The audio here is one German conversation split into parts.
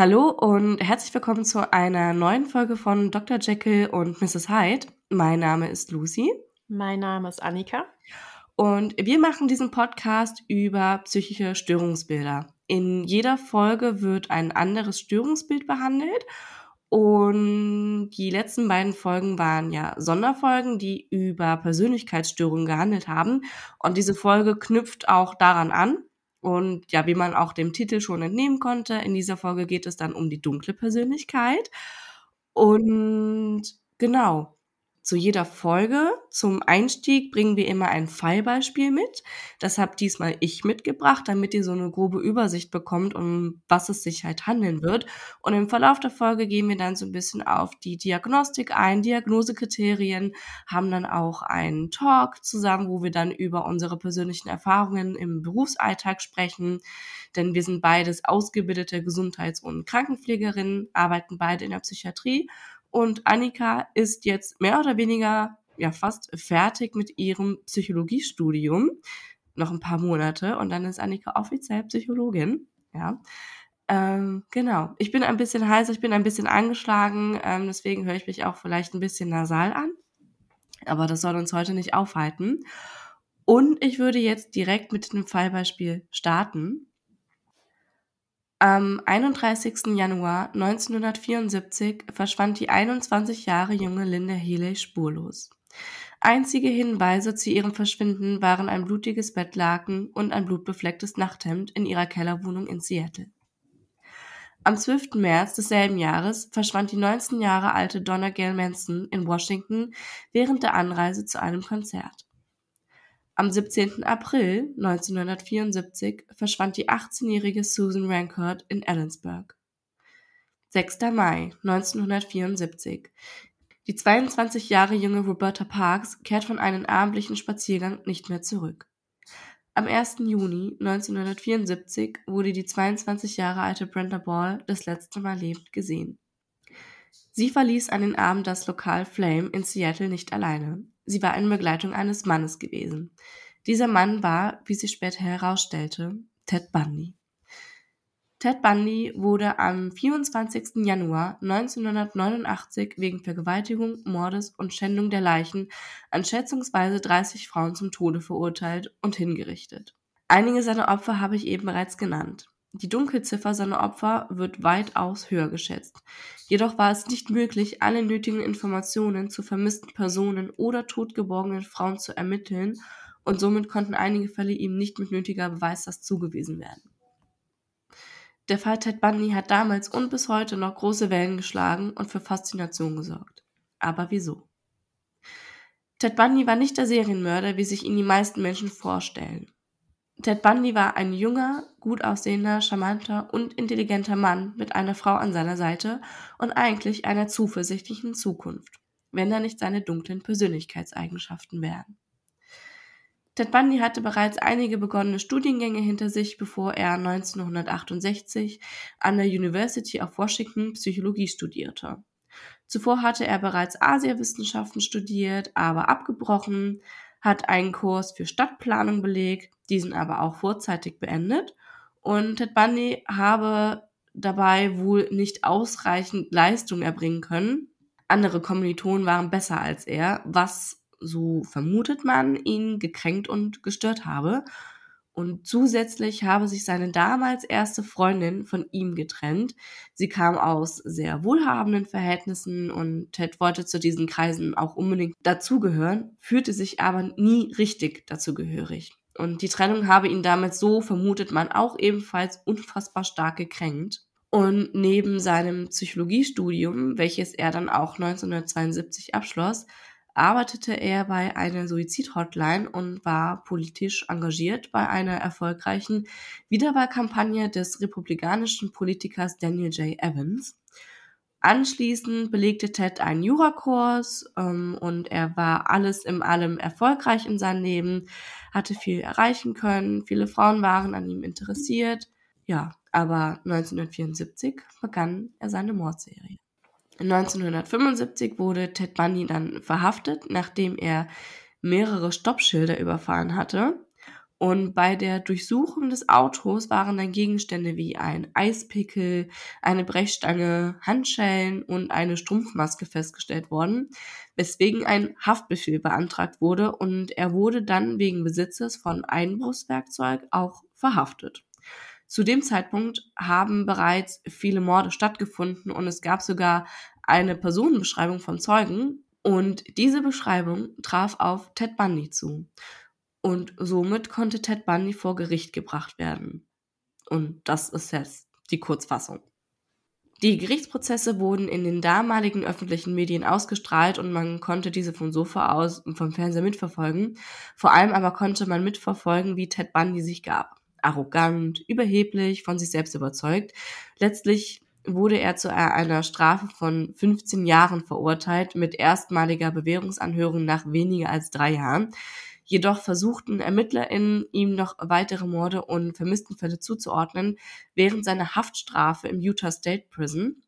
Hallo und herzlich willkommen zu einer neuen Folge von Dr. Jekyll und Mrs. Hyde. Mein Name ist Lucy. Mein Name ist Annika. Und wir machen diesen Podcast über psychische Störungsbilder. In jeder Folge wird ein anderes Störungsbild behandelt. Und die letzten beiden Folgen waren ja Sonderfolgen, die über Persönlichkeitsstörungen gehandelt haben. Und diese Folge knüpft auch daran an. Und ja, wie man auch dem Titel schon entnehmen konnte, in dieser Folge geht es dann um die dunkle Persönlichkeit. Und genau, zu jeder Folge zum Einstieg bringen wir immer ein Fallbeispiel mit. Das habe diesmal ich mitgebracht, damit ihr so eine grobe Übersicht bekommt, um was es sich halt handeln wird. Und im Verlauf der Folge gehen wir dann so ein bisschen auf die Diagnostik ein, Diagnosekriterien, haben dann auch einen Talk zusammen, wo wir dann über unsere persönlichen Erfahrungen im Berufsalltag sprechen. Denn wir sind beides ausgebildete Gesundheits- und Krankenpflegerinnen, arbeiten beide in der Psychiatrie und Annika ist jetzt mehr oder weniger ja fast fertig mit ihrem Psychologiestudium. Noch ein paar Monate und dann ist Annika offiziell Psychologin. Ja. Ähm, genau. Ich bin ein bisschen heiß, ich bin ein bisschen angeschlagen, ähm, deswegen höre ich mich auch vielleicht ein bisschen nasal an. Aber das soll uns heute nicht aufhalten. Und ich würde jetzt direkt mit dem Fallbeispiel starten. Am 31. Januar 1974 verschwand die 21 Jahre junge Linda Healy spurlos. Einzige Hinweise zu ihrem Verschwinden waren ein blutiges Bettlaken und ein blutbeflecktes Nachthemd in ihrer Kellerwohnung in Seattle. Am 12. März desselben Jahres verschwand die 19 Jahre alte Donna Gail Manson in Washington während der Anreise zu einem Konzert. Am 17. April 1974 verschwand die 18-jährige Susan Rancourt in Ellensburg. 6. Mai 1974. Die 22 Jahre junge Roberta Parks kehrt von einem abendlichen Spaziergang nicht mehr zurück. Am 1. Juni 1974 wurde die 22 Jahre alte Brenda Ball das letzte Mal lebend gesehen. Sie verließ an den Abend das Lokal Flame in Seattle nicht alleine. Sie war in Begleitung eines Mannes gewesen. Dieser Mann war, wie sich später herausstellte, Ted Bundy. Ted Bundy wurde am 24. Januar 1989 wegen Vergewaltigung, Mordes und Schändung der Leichen an schätzungsweise 30 Frauen zum Tode verurteilt und hingerichtet. Einige seiner Opfer habe ich eben bereits genannt. Die Dunkelziffer seiner Opfer wird weitaus höher geschätzt. Jedoch war es nicht möglich, alle nötigen Informationen zu vermissten Personen oder totgeborgenen Frauen zu ermitteln und somit konnten einige Fälle ihm nicht mit nötiger Beweislast zugewiesen werden. Der Fall Ted Bundy hat damals und bis heute noch große Wellen geschlagen und für Faszination gesorgt. Aber wieso? Ted Bundy war nicht der Serienmörder, wie sich ihn die meisten Menschen vorstellen. Ted Bundy war ein junger, gut aussehender, charmanter und intelligenter Mann mit einer Frau an seiner Seite und eigentlich einer zuversichtlichen Zukunft, wenn da nicht seine dunklen Persönlichkeitseigenschaften wären. Ted Bundy hatte bereits einige begonnene Studiengänge hinter sich, bevor er 1968 an der University of Washington Psychologie studierte. Zuvor hatte er bereits Asiawissenschaften studiert, aber abgebrochen, hat einen Kurs für Stadtplanung belegt, diesen aber auch vorzeitig beendet. Und Ted Bundy habe dabei wohl nicht ausreichend Leistung erbringen können. Andere Kommilitonen waren besser als er, was, so vermutet man, ihn gekränkt und gestört habe. Und zusätzlich habe sich seine damals erste Freundin von ihm getrennt. Sie kam aus sehr wohlhabenden Verhältnissen und Ted wollte zu diesen Kreisen auch unbedingt dazugehören, fühlte sich aber nie richtig dazugehörig. Und die Trennung habe ihn damals so, vermutet man, auch ebenfalls unfassbar stark gekränkt. Und neben seinem Psychologiestudium, welches er dann auch 1972 abschloss, arbeitete er bei einer Suizidhotline und war politisch engagiert bei einer erfolgreichen Wiederwahlkampagne des republikanischen Politikers Daniel J. Evans. Anschließend belegte Ted einen Jurakurs ähm, und er war alles in allem erfolgreich in seinem Leben, hatte viel erreichen können, viele Frauen waren an ihm interessiert. Ja, aber 1974 begann er seine Mordserie. 1975 wurde Ted Bundy dann verhaftet, nachdem er mehrere Stoppschilder überfahren hatte. Und bei der Durchsuchung des Autos waren dann Gegenstände wie ein Eispickel, eine Brechstange, Handschellen und eine Strumpfmaske festgestellt worden, weswegen ein Haftbefehl beantragt wurde und er wurde dann wegen Besitzes von Einbruchswerkzeug auch verhaftet. Zu dem Zeitpunkt haben bereits viele Morde stattgefunden und es gab sogar eine Personenbeschreibung von Zeugen und diese Beschreibung traf auf Ted Bundy zu. Und somit konnte Ted Bundy vor Gericht gebracht werden. Und das ist jetzt die Kurzfassung. Die Gerichtsprozesse wurden in den damaligen öffentlichen Medien ausgestrahlt und man konnte diese vom Sofa aus und vom Fernseher mitverfolgen. Vor allem aber konnte man mitverfolgen, wie Ted Bundy sich gab. Arrogant, überheblich, von sich selbst überzeugt. Letztlich wurde er zu einer Strafe von 15 Jahren verurteilt mit erstmaliger Bewährungsanhörung nach weniger als drei Jahren. Jedoch versuchten ErmittlerInnen, ihm noch weitere Morde und Vermisstenfälle zuzuordnen, während seiner Haftstrafe im Utah State Prison.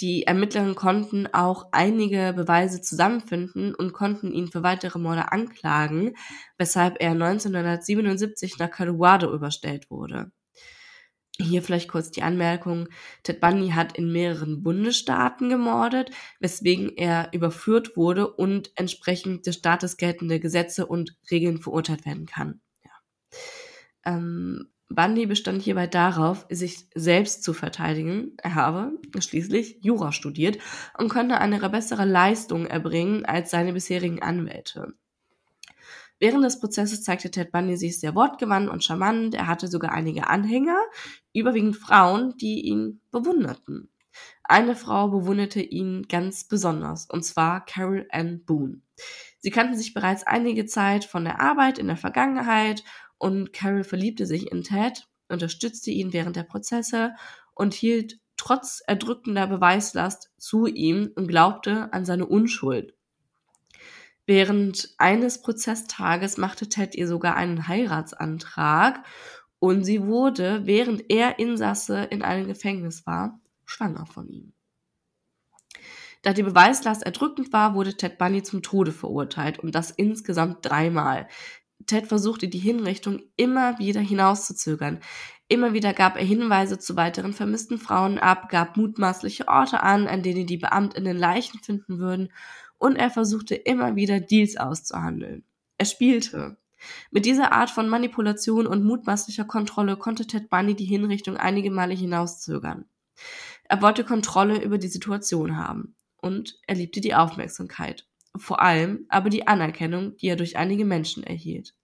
Die Ermittlerinnen konnten auch einige Beweise zusammenfinden und konnten ihn für weitere Morde anklagen, weshalb er 1977 nach Colorado überstellt wurde. Hier vielleicht kurz die Anmerkung, Ted Bundy hat in mehreren Bundesstaaten gemordet, weswegen er überführt wurde und entsprechend des Staates geltende Gesetze und Regeln verurteilt werden kann. Ja. Ähm, Bundy bestand hierbei darauf, sich selbst zu verteidigen. Er habe schließlich Jura studiert und konnte eine bessere Leistung erbringen als seine bisherigen Anwälte. Während des Prozesses zeigte Ted Bundy sich sehr wortgewandt und charmant. Er hatte sogar einige Anhänger, überwiegend Frauen, die ihn bewunderten. Eine Frau bewunderte ihn ganz besonders, und zwar Carol Ann Boone. Sie kannten sich bereits einige Zeit von der Arbeit in der Vergangenheit und Carol verliebte sich in Ted, unterstützte ihn während der Prozesse und hielt trotz erdrückender Beweislast zu ihm und glaubte an seine Unschuld. Während eines Prozesstages machte Ted ihr sogar einen Heiratsantrag und sie wurde, während er Insasse in einem Gefängnis war, schwanger von ihm. Da die Beweislast erdrückend war, wurde Ted Bundy zum Tode verurteilt und das insgesamt dreimal. Ted versuchte die Hinrichtung immer wieder hinauszuzögern. Immer wieder gab er Hinweise zu weiteren vermissten Frauen ab, gab mutmaßliche Orte an, an denen die Beamtinnen Leichen finden würden und er versuchte immer wieder Deals auszuhandeln. Er spielte. Mit dieser Art von Manipulation und mutmaßlicher Kontrolle konnte Ted Bundy die Hinrichtung einige Male hinauszögern. Er wollte Kontrolle über die Situation haben und er liebte die Aufmerksamkeit, vor allem aber die Anerkennung, die er durch einige Menschen erhielt.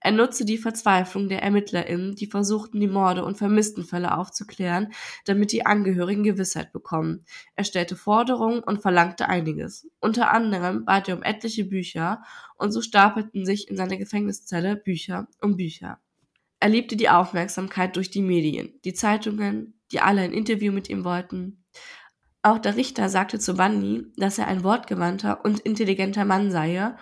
Er nutzte die Verzweiflung der ErmittlerInnen, die versuchten, die Morde und Vermisstenfälle aufzuklären, damit die Angehörigen Gewissheit bekommen. Er stellte Forderungen und verlangte einiges. Unter anderem bat er um etliche Bücher und so stapelten sich in seiner Gefängniszelle Bücher um Bücher. Er liebte die Aufmerksamkeit durch die Medien, die Zeitungen, die alle ein Interview mit ihm wollten. Auch der Richter sagte zu Bundy, dass er ein wortgewandter und intelligenter Mann sei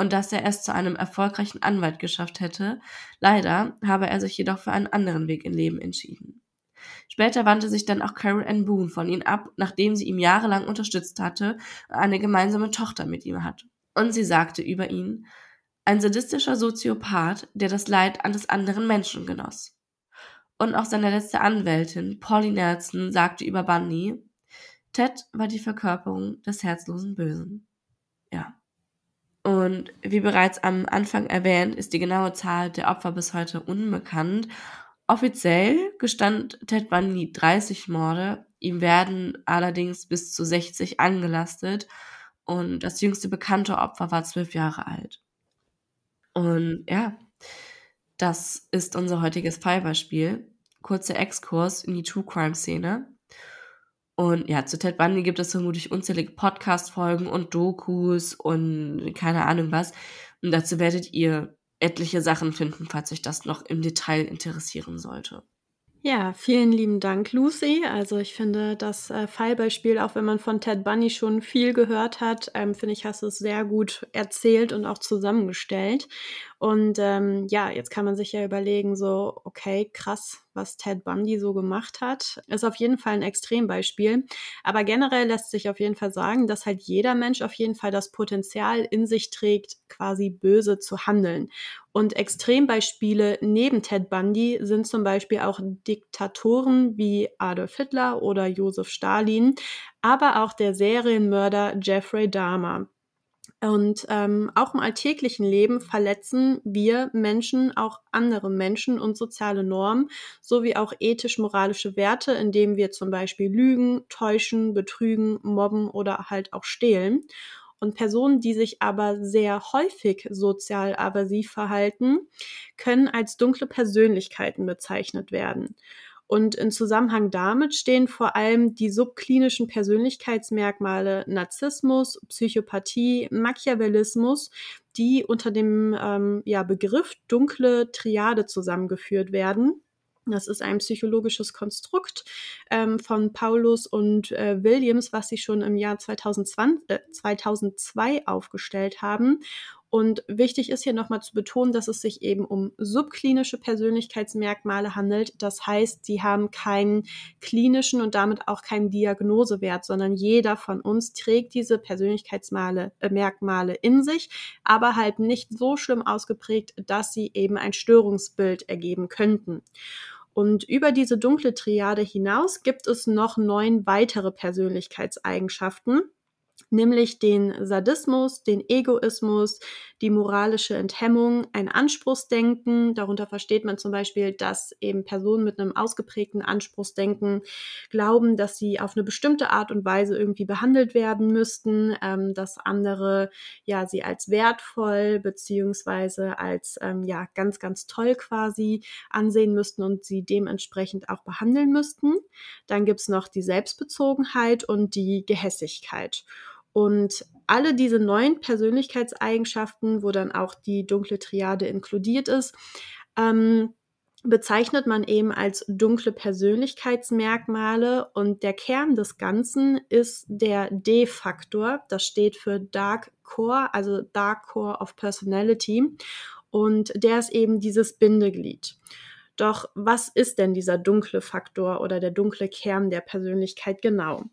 und dass er es zu einem erfolgreichen Anwalt geschafft hätte. Leider habe er sich jedoch für einen anderen Weg im Leben entschieden. Später wandte sich dann auch Carol Ann Boone von ihm ab, nachdem sie ihm jahrelang unterstützt hatte und eine gemeinsame Tochter mit ihm hat. Und sie sagte über ihn, ein sadistischer Soziopath, der das Leid eines anderen Menschen genoss. Und auch seine letzte Anwältin, Polly Nelson, sagte über Bunny, Ted war die Verkörperung des herzlosen Bösen. Ja. Und wie bereits am Anfang erwähnt, ist die genaue Zahl der Opfer bis heute unbekannt. Offiziell gestand Ted Bundy 30 Morde, ihm werden allerdings bis zu 60 angelastet und das jüngste bekannte Opfer war zwölf Jahre alt. Und ja, das ist unser heutiges Fallbeispiel. Kurzer Exkurs in die True Crime Szene. Und ja, zu Ted Bundy gibt es vermutlich unzählige Podcast-Folgen und Dokus und keine Ahnung was. Und dazu werdet ihr etliche Sachen finden, falls euch das noch im Detail interessieren sollte. Ja, vielen lieben Dank, Lucy. Also ich finde das äh, Fallbeispiel, auch wenn man von Ted Bunny schon viel gehört hat, ähm, finde ich, hast du es sehr gut erzählt und auch zusammengestellt. Und ähm, ja, jetzt kann man sich ja überlegen, so, okay, krass, was Ted Bundy so gemacht hat. Ist auf jeden Fall ein Extrembeispiel. Aber generell lässt sich auf jeden Fall sagen, dass halt jeder Mensch auf jeden Fall das Potenzial in sich trägt, quasi böse zu handeln. Und Extrembeispiele neben Ted Bundy sind zum Beispiel auch Diktatoren wie Adolf Hitler oder Josef Stalin, aber auch der Serienmörder Jeffrey Dahmer. Und ähm, auch im alltäglichen Leben verletzen wir Menschen auch andere Menschen und soziale Normen sowie auch ethisch-moralische Werte, indem wir zum Beispiel lügen, täuschen, betrügen, mobben oder halt auch stehlen. Und Personen, die sich aber sehr häufig sozial aversiv verhalten, können als dunkle Persönlichkeiten bezeichnet werden. Und in Zusammenhang damit stehen vor allem die subklinischen Persönlichkeitsmerkmale Narzissmus, Psychopathie, Machiavellismus, die unter dem ähm, ja, Begriff dunkle Triade zusammengeführt werden. Das ist ein psychologisches Konstrukt ähm, von Paulus und äh, Williams, was sie schon im Jahr 2020, äh, 2002 aufgestellt haben und wichtig ist hier nochmal zu betonen, dass es sich eben um subklinische Persönlichkeitsmerkmale handelt. Das heißt, sie haben keinen klinischen und damit auch keinen Diagnosewert, sondern jeder von uns trägt diese Persönlichkeitsmerkmale äh, in sich, aber halt nicht so schlimm ausgeprägt, dass sie eben ein Störungsbild ergeben könnten. Und über diese dunkle Triade hinaus gibt es noch neun weitere Persönlichkeitseigenschaften nämlich den Sadismus, den Egoismus, die moralische Enthemmung, ein Anspruchsdenken. Darunter versteht man zum Beispiel, dass eben Personen mit einem ausgeprägten Anspruchsdenken glauben, dass sie auf eine bestimmte Art und Weise irgendwie behandelt werden müssten, ähm, dass andere ja sie als wertvoll beziehungsweise als ähm, ja ganz, ganz toll quasi ansehen müssten und sie dementsprechend auch behandeln müssten. Dann gibt's noch die Selbstbezogenheit und die Gehässigkeit. Und alle diese neuen Persönlichkeitseigenschaften, wo dann auch die dunkle Triade inkludiert ist, ähm, bezeichnet man eben als dunkle Persönlichkeitsmerkmale und der Kern des Ganzen ist der D-Faktor. Das steht für Dark Core, also Dark Core of Personality und der ist eben dieses Bindeglied. Doch was ist denn dieser dunkle Faktor oder der dunkle Kern der Persönlichkeit genau?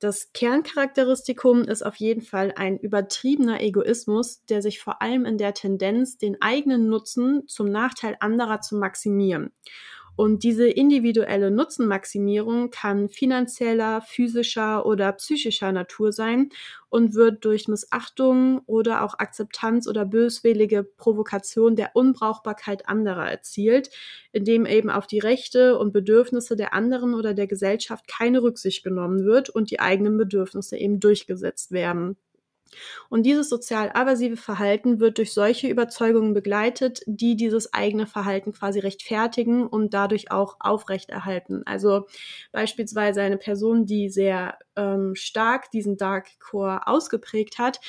Das Kerncharakteristikum ist auf jeden Fall ein übertriebener Egoismus, der sich vor allem in der Tendenz, den eigenen Nutzen zum Nachteil anderer zu maximieren. Und diese individuelle Nutzenmaximierung kann finanzieller, physischer oder psychischer Natur sein und wird durch Missachtung oder auch Akzeptanz oder böswillige Provokation der Unbrauchbarkeit anderer erzielt, indem eben auf die Rechte und Bedürfnisse der anderen oder der Gesellschaft keine Rücksicht genommen wird und die eigenen Bedürfnisse eben durchgesetzt werden. Und dieses sozial-aversive Verhalten wird durch solche Überzeugungen begleitet, die dieses eigene Verhalten quasi rechtfertigen und dadurch auch aufrechterhalten. Also beispielsweise eine Person, die sehr ähm, stark diesen Dark Core ausgeprägt hat,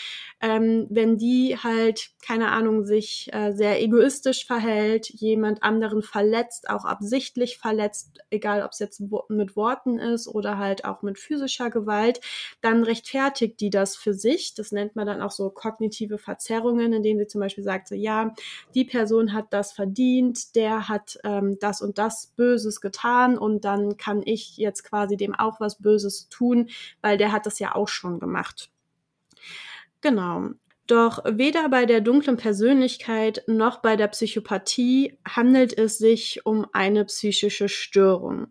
ähm, wenn die halt, keine Ahnung, sich äh, sehr egoistisch verhält, jemand anderen verletzt, auch absichtlich verletzt, egal ob es jetzt mit Worten ist oder halt auch mit physischer Gewalt, dann rechtfertigt die das für sich. Das nennt man dann auch so kognitive Verzerrungen, indem sie zum Beispiel sagt, so ja, die Person hat das verdient, der hat ähm, das und das Böses getan und dann kann ich jetzt quasi dem auch was Böses tun, weil der hat das ja auch schon gemacht. Genau. Doch weder bei der dunklen Persönlichkeit noch bei der Psychopathie handelt es sich um eine psychische Störung.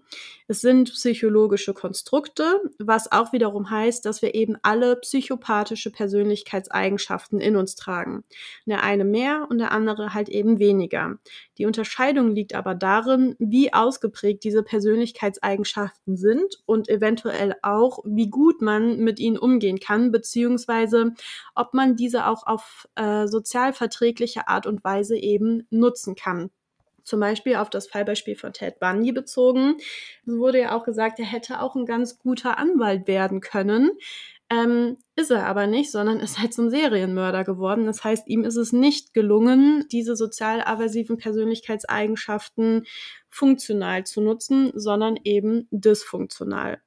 Es sind psychologische Konstrukte, was auch wiederum heißt, dass wir eben alle psychopathische Persönlichkeitseigenschaften in uns tragen. Der eine mehr und der andere halt eben weniger. Die Unterscheidung liegt aber darin, wie ausgeprägt diese Persönlichkeitseigenschaften sind und eventuell auch, wie gut man mit ihnen umgehen kann, beziehungsweise ob man diese auch auf äh, sozial verträgliche Art und Weise eben nutzen kann zum Beispiel auf das Fallbeispiel von Ted Bundy bezogen. Es wurde ja auch gesagt, er hätte auch ein ganz guter Anwalt werden können. Ähm, ist er aber nicht, sondern ist halt zum Serienmörder geworden. Das heißt, ihm ist es nicht gelungen, diese sozial aversiven Persönlichkeitseigenschaften funktional zu nutzen, sondern eben dysfunktional.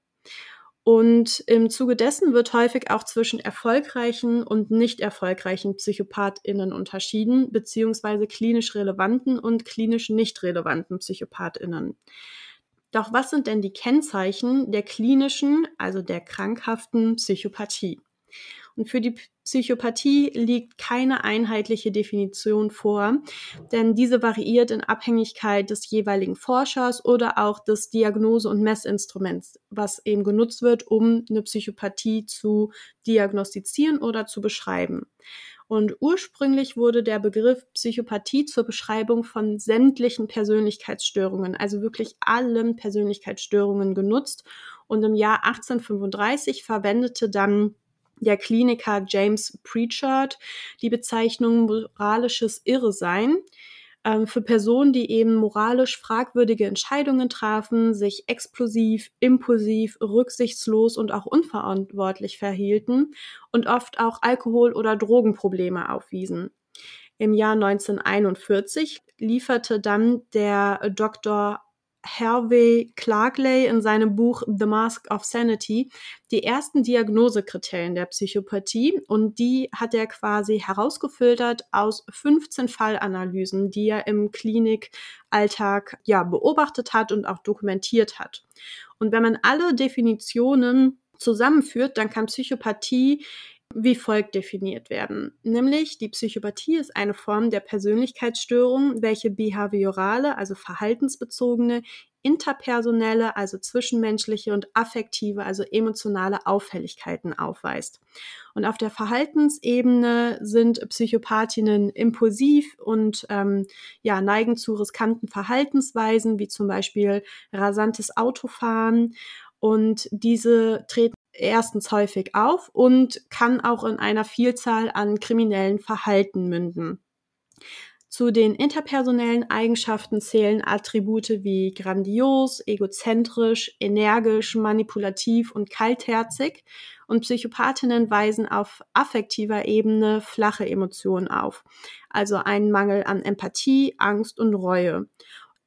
Und im Zuge dessen wird häufig auch zwischen erfolgreichen und nicht erfolgreichen PsychopathInnen unterschieden, beziehungsweise klinisch relevanten und klinisch nicht relevanten PsychopathInnen. Doch was sind denn die Kennzeichen der klinischen, also der krankhaften Psychopathie? Und für die Psychopathie liegt keine einheitliche Definition vor, denn diese variiert in Abhängigkeit des jeweiligen Forschers oder auch des Diagnose- und Messinstruments, was eben genutzt wird, um eine Psychopathie zu diagnostizieren oder zu beschreiben. Und ursprünglich wurde der Begriff Psychopathie zur Beschreibung von sämtlichen Persönlichkeitsstörungen, also wirklich allen Persönlichkeitsstörungen genutzt. Und im Jahr 1835 verwendete dann der Kliniker James Pritchard die Bezeichnung moralisches Irresein ähm, für Personen, die eben moralisch fragwürdige Entscheidungen trafen, sich explosiv, impulsiv, rücksichtslos und auch unverantwortlich verhielten und oft auch Alkohol- oder Drogenprobleme aufwiesen. Im Jahr 1941 lieferte dann der Dr. Hervey Clarkley in seinem Buch The Mask of Sanity die ersten Diagnosekriterien der Psychopathie und die hat er quasi herausgefiltert aus 15 Fallanalysen, die er im Klinikalltag ja beobachtet hat und auch dokumentiert hat. Und wenn man alle Definitionen zusammenführt, dann kann Psychopathie wie folgt definiert werden. Nämlich die Psychopathie ist eine Form der Persönlichkeitsstörung, welche behaviorale, also verhaltensbezogene, interpersonelle, also zwischenmenschliche und affektive, also emotionale Auffälligkeiten aufweist. Und auf der Verhaltensebene sind Psychopathinnen impulsiv und ähm, ja, neigen zu riskanten Verhaltensweisen, wie zum Beispiel rasantes Autofahren. Und diese treten erstens häufig auf und kann auch in einer Vielzahl an kriminellen Verhalten münden. Zu den interpersonellen Eigenschaften zählen Attribute wie grandios, egozentrisch, energisch, manipulativ und kaltherzig. Und Psychopathinnen weisen auf affektiver Ebene flache Emotionen auf, also einen Mangel an Empathie, Angst und Reue.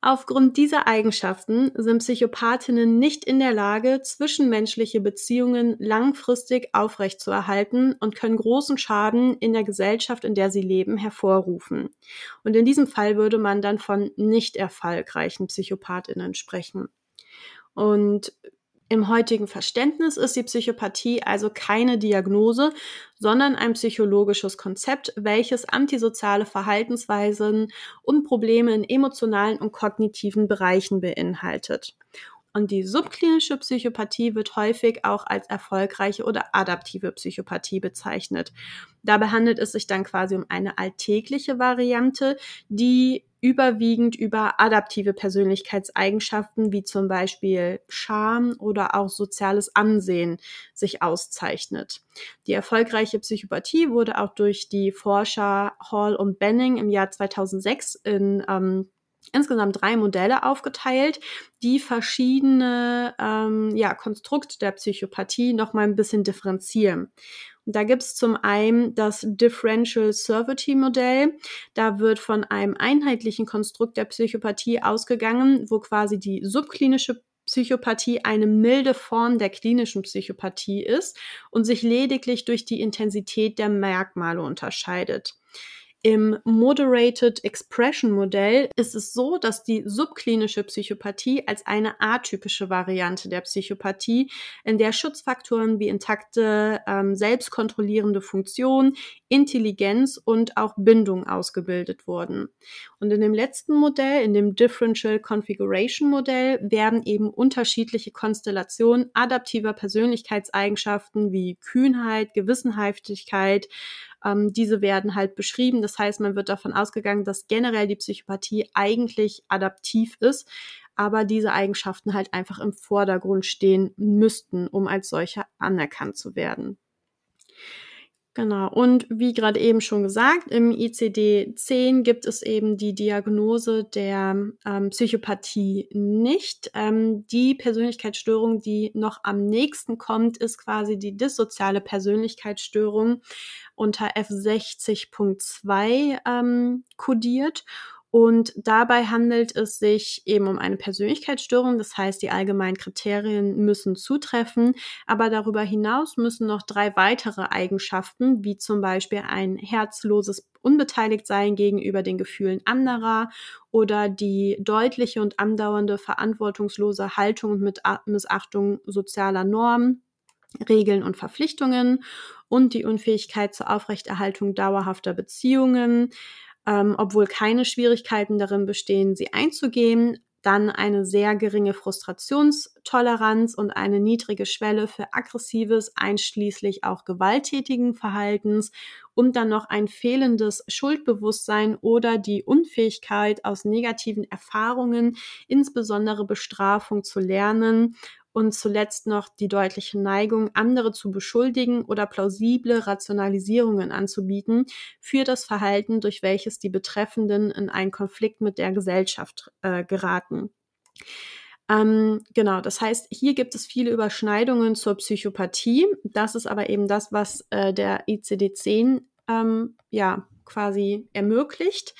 Aufgrund dieser Eigenschaften sind Psychopathinnen nicht in der Lage, zwischenmenschliche Beziehungen langfristig aufrechtzuerhalten und können großen Schaden in der Gesellschaft, in der sie leben, hervorrufen. Und in diesem Fall würde man dann von nicht erfolgreichen Psychopathinnen sprechen. Und im heutigen Verständnis ist die Psychopathie also keine Diagnose, sondern ein psychologisches Konzept, welches antisoziale Verhaltensweisen und Probleme in emotionalen und kognitiven Bereichen beinhaltet. Und die subklinische Psychopathie wird häufig auch als erfolgreiche oder adaptive Psychopathie bezeichnet. Dabei handelt es sich dann quasi um eine alltägliche Variante, die überwiegend über adaptive Persönlichkeitseigenschaften wie zum Beispiel Scham oder auch soziales Ansehen sich auszeichnet. Die erfolgreiche Psychopathie wurde auch durch die Forscher Hall und Benning im Jahr 2006 in ähm, insgesamt drei Modelle aufgeteilt, die verschiedene ähm, ja, Konstrukte der Psychopathie noch mal ein bisschen differenzieren. Da gibt's zum einen das Differential Servity Modell. Da wird von einem einheitlichen Konstrukt der Psychopathie ausgegangen, wo quasi die subklinische Psychopathie eine milde Form der klinischen Psychopathie ist und sich lediglich durch die Intensität der Merkmale unterscheidet. Im Moderated Expression Modell ist es so, dass die subklinische Psychopathie als eine atypische Variante der Psychopathie, in der Schutzfaktoren wie intakte, ähm, selbstkontrollierende Funktion, Intelligenz und auch Bindung ausgebildet wurden. Und in dem letzten Modell, in dem Differential Configuration Modell, werden eben unterschiedliche Konstellationen adaptiver Persönlichkeitseigenschaften wie Kühnheit, Gewissenhaftigkeit, ähm, diese werden halt beschrieben. Das heißt, man wird davon ausgegangen, dass generell die Psychopathie eigentlich adaptiv ist, aber diese Eigenschaften halt einfach im Vordergrund stehen müssten, um als solche anerkannt zu werden. Genau. Und wie gerade eben schon gesagt, im ICD-10 gibt es eben die Diagnose der ähm, Psychopathie nicht. Ähm, die Persönlichkeitsstörung, die noch am nächsten kommt, ist quasi die dissoziale Persönlichkeitsstörung unter F60.2 ähm, kodiert. Und dabei handelt es sich eben um eine Persönlichkeitsstörung. Das heißt, die allgemeinen Kriterien müssen zutreffen. Aber darüber hinaus müssen noch drei weitere Eigenschaften, wie zum Beispiel ein herzloses Unbeteiligtsein gegenüber den Gefühlen anderer oder die deutliche und andauernde verantwortungslose Haltung und Missachtung sozialer Normen, Regeln und Verpflichtungen und die Unfähigkeit zur Aufrechterhaltung dauerhafter Beziehungen, ähm, obwohl keine Schwierigkeiten darin bestehen, sie einzugehen, dann eine sehr geringe Frustrationstoleranz und eine niedrige Schwelle für aggressives, einschließlich auch gewalttätigen Verhaltens und dann noch ein fehlendes Schuldbewusstsein oder die Unfähigkeit aus negativen Erfahrungen, insbesondere Bestrafung zu lernen und zuletzt noch die deutliche Neigung, andere zu beschuldigen oder plausible Rationalisierungen anzubieten für das Verhalten, durch welches die Betreffenden in einen Konflikt mit der Gesellschaft äh, geraten. Ähm, genau, das heißt, hier gibt es viele Überschneidungen zur Psychopathie. Das ist aber eben das, was äh, der ICD-10 ähm, ja quasi ermöglicht.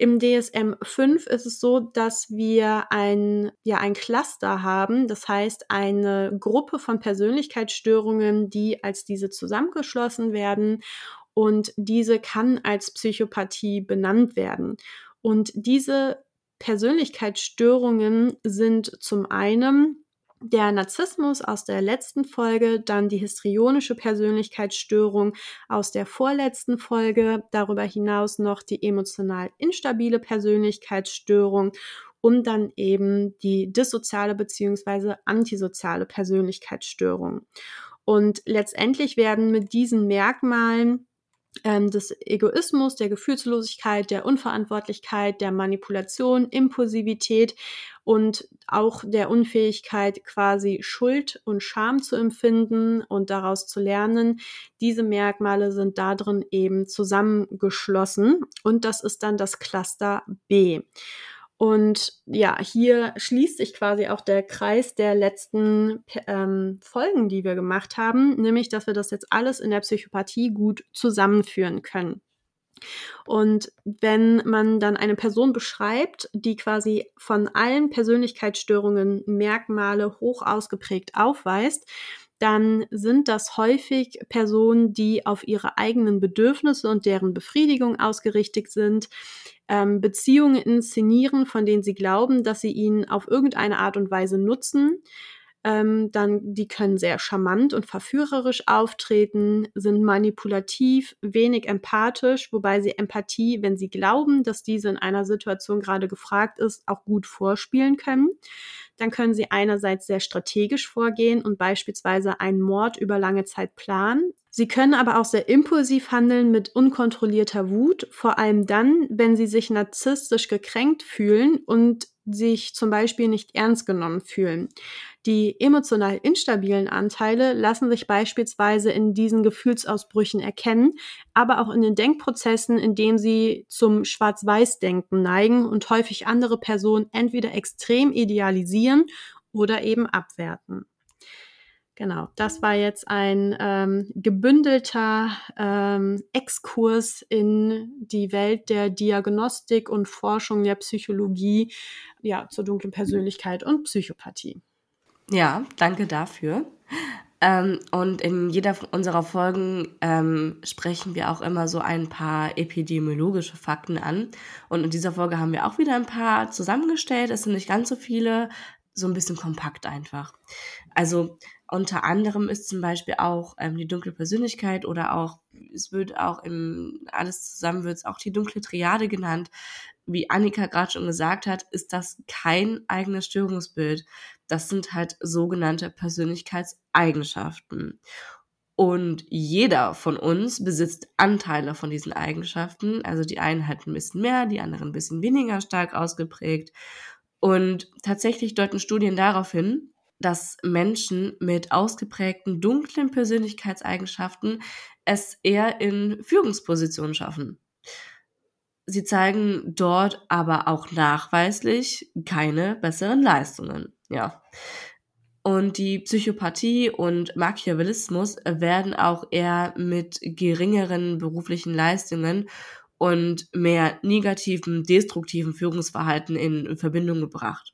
Im DSM 5 ist es so, dass wir ein, ja, ein Cluster haben. Das heißt, eine Gruppe von Persönlichkeitsstörungen, die als diese zusammengeschlossen werden. Und diese kann als Psychopathie benannt werden. Und diese Persönlichkeitsstörungen sind zum einen der Narzissmus aus der letzten Folge, dann die histrionische Persönlichkeitsstörung aus der vorletzten Folge, darüber hinaus noch die emotional instabile Persönlichkeitsstörung und dann eben die dissoziale bzw. antisoziale Persönlichkeitsstörung. Und letztendlich werden mit diesen Merkmalen ähm, des Egoismus, der Gefühlslosigkeit, der Unverantwortlichkeit, der Manipulation, Impulsivität und auch der Unfähigkeit, quasi Schuld und Scham zu empfinden und daraus zu lernen. Diese Merkmale sind da drin eben zusammengeschlossen und das ist dann das Cluster B. Und ja, hier schließt sich quasi auch der Kreis der letzten ähm, Folgen, die wir gemacht haben, nämlich, dass wir das jetzt alles in der Psychopathie gut zusammenführen können. Und wenn man dann eine Person beschreibt, die quasi von allen Persönlichkeitsstörungen Merkmale hoch ausgeprägt aufweist, dann sind das häufig Personen, die auf ihre eigenen Bedürfnisse und deren Befriedigung ausgerichtet sind, ähm, Beziehungen inszenieren, von denen sie glauben, dass sie ihnen auf irgendeine Art und Weise nutzen. Ähm, dann, die können sehr charmant und verführerisch auftreten, sind manipulativ, wenig empathisch, wobei sie Empathie, wenn sie glauben, dass diese in einer Situation gerade gefragt ist, auch gut vorspielen können. Dann können sie einerseits sehr strategisch vorgehen und beispielsweise einen Mord über lange Zeit planen, Sie können aber auch sehr impulsiv handeln mit unkontrollierter Wut, vor allem dann, wenn sie sich narzisstisch gekränkt fühlen und sich zum Beispiel nicht ernst genommen fühlen. Die emotional instabilen Anteile lassen sich beispielsweise in diesen Gefühlsausbrüchen erkennen, aber auch in den Denkprozessen, in denen sie zum Schwarz-Weiß-Denken neigen und häufig andere Personen entweder extrem idealisieren oder eben abwerten. Genau, das war jetzt ein ähm, gebündelter ähm, Exkurs in die Welt der Diagnostik und Forschung der Psychologie, ja, zur dunklen Persönlichkeit und Psychopathie. Ja, danke dafür. Ähm, und in jeder unserer Folgen ähm, sprechen wir auch immer so ein paar epidemiologische Fakten an. Und in dieser Folge haben wir auch wieder ein paar zusammengestellt. Es sind nicht ganz so viele, so ein bisschen kompakt einfach. Also unter anderem ist zum Beispiel auch ähm, die dunkle Persönlichkeit oder auch, es wird auch im, alles zusammen wird es auch die dunkle Triade genannt. Wie Annika gerade schon gesagt hat, ist das kein eigenes Störungsbild. Das sind halt sogenannte Persönlichkeitseigenschaften. Und jeder von uns besitzt Anteile von diesen Eigenschaften. Also die einen halt ein bisschen mehr, die anderen ein bisschen weniger stark ausgeprägt. Und tatsächlich deuten Studien darauf hin, dass Menschen mit ausgeprägten dunklen Persönlichkeitseigenschaften es eher in Führungspositionen schaffen. Sie zeigen dort aber auch nachweislich keine besseren Leistungen. Ja. Und die Psychopathie und Machiavellismus werden auch eher mit geringeren beruflichen Leistungen und mehr negativen, destruktiven Führungsverhalten in Verbindung gebracht.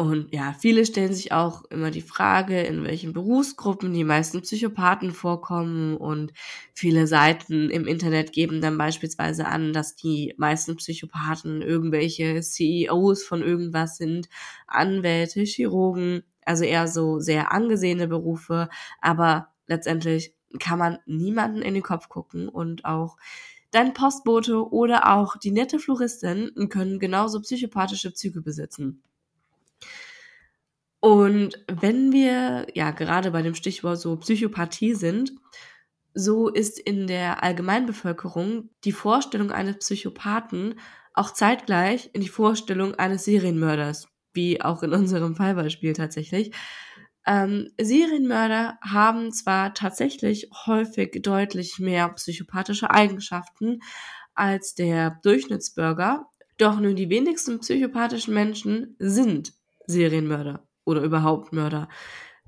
Und ja, viele stellen sich auch immer die Frage, in welchen Berufsgruppen die meisten Psychopathen vorkommen. Und viele Seiten im Internet geben dann beispielsweise an, dass die meisten Psychopathen irgendwelche CEOs von irgendwas sind, Anwälte, Chirurgen, also eher so sehr angesehene Berufe. Aber letztendlich kann man niemanden in den Kopf gucken und auch dein Postbote oder auch die nette Floristin können genauso psychopathische Züge besitzen. Und wenn wir ja gerade bei dem Stichwort so Psychopathie sind, so ist in der Allgemeinbevölkerung die Vorstellung eines Psychopathen auch zeitgleich in die Vorstellung eines Serienmörders, wie auch in unserem Fallbeispiel tatsächlich. Ähm, Serienmörder haben zwar tatsächlich häufig deutlich mehr psychopathische Eigenschaften als der Durchschnittsbürger, doch nur die wenigsten psychopathischen Menschen sind Serienmörder oder überhaupt Mörder.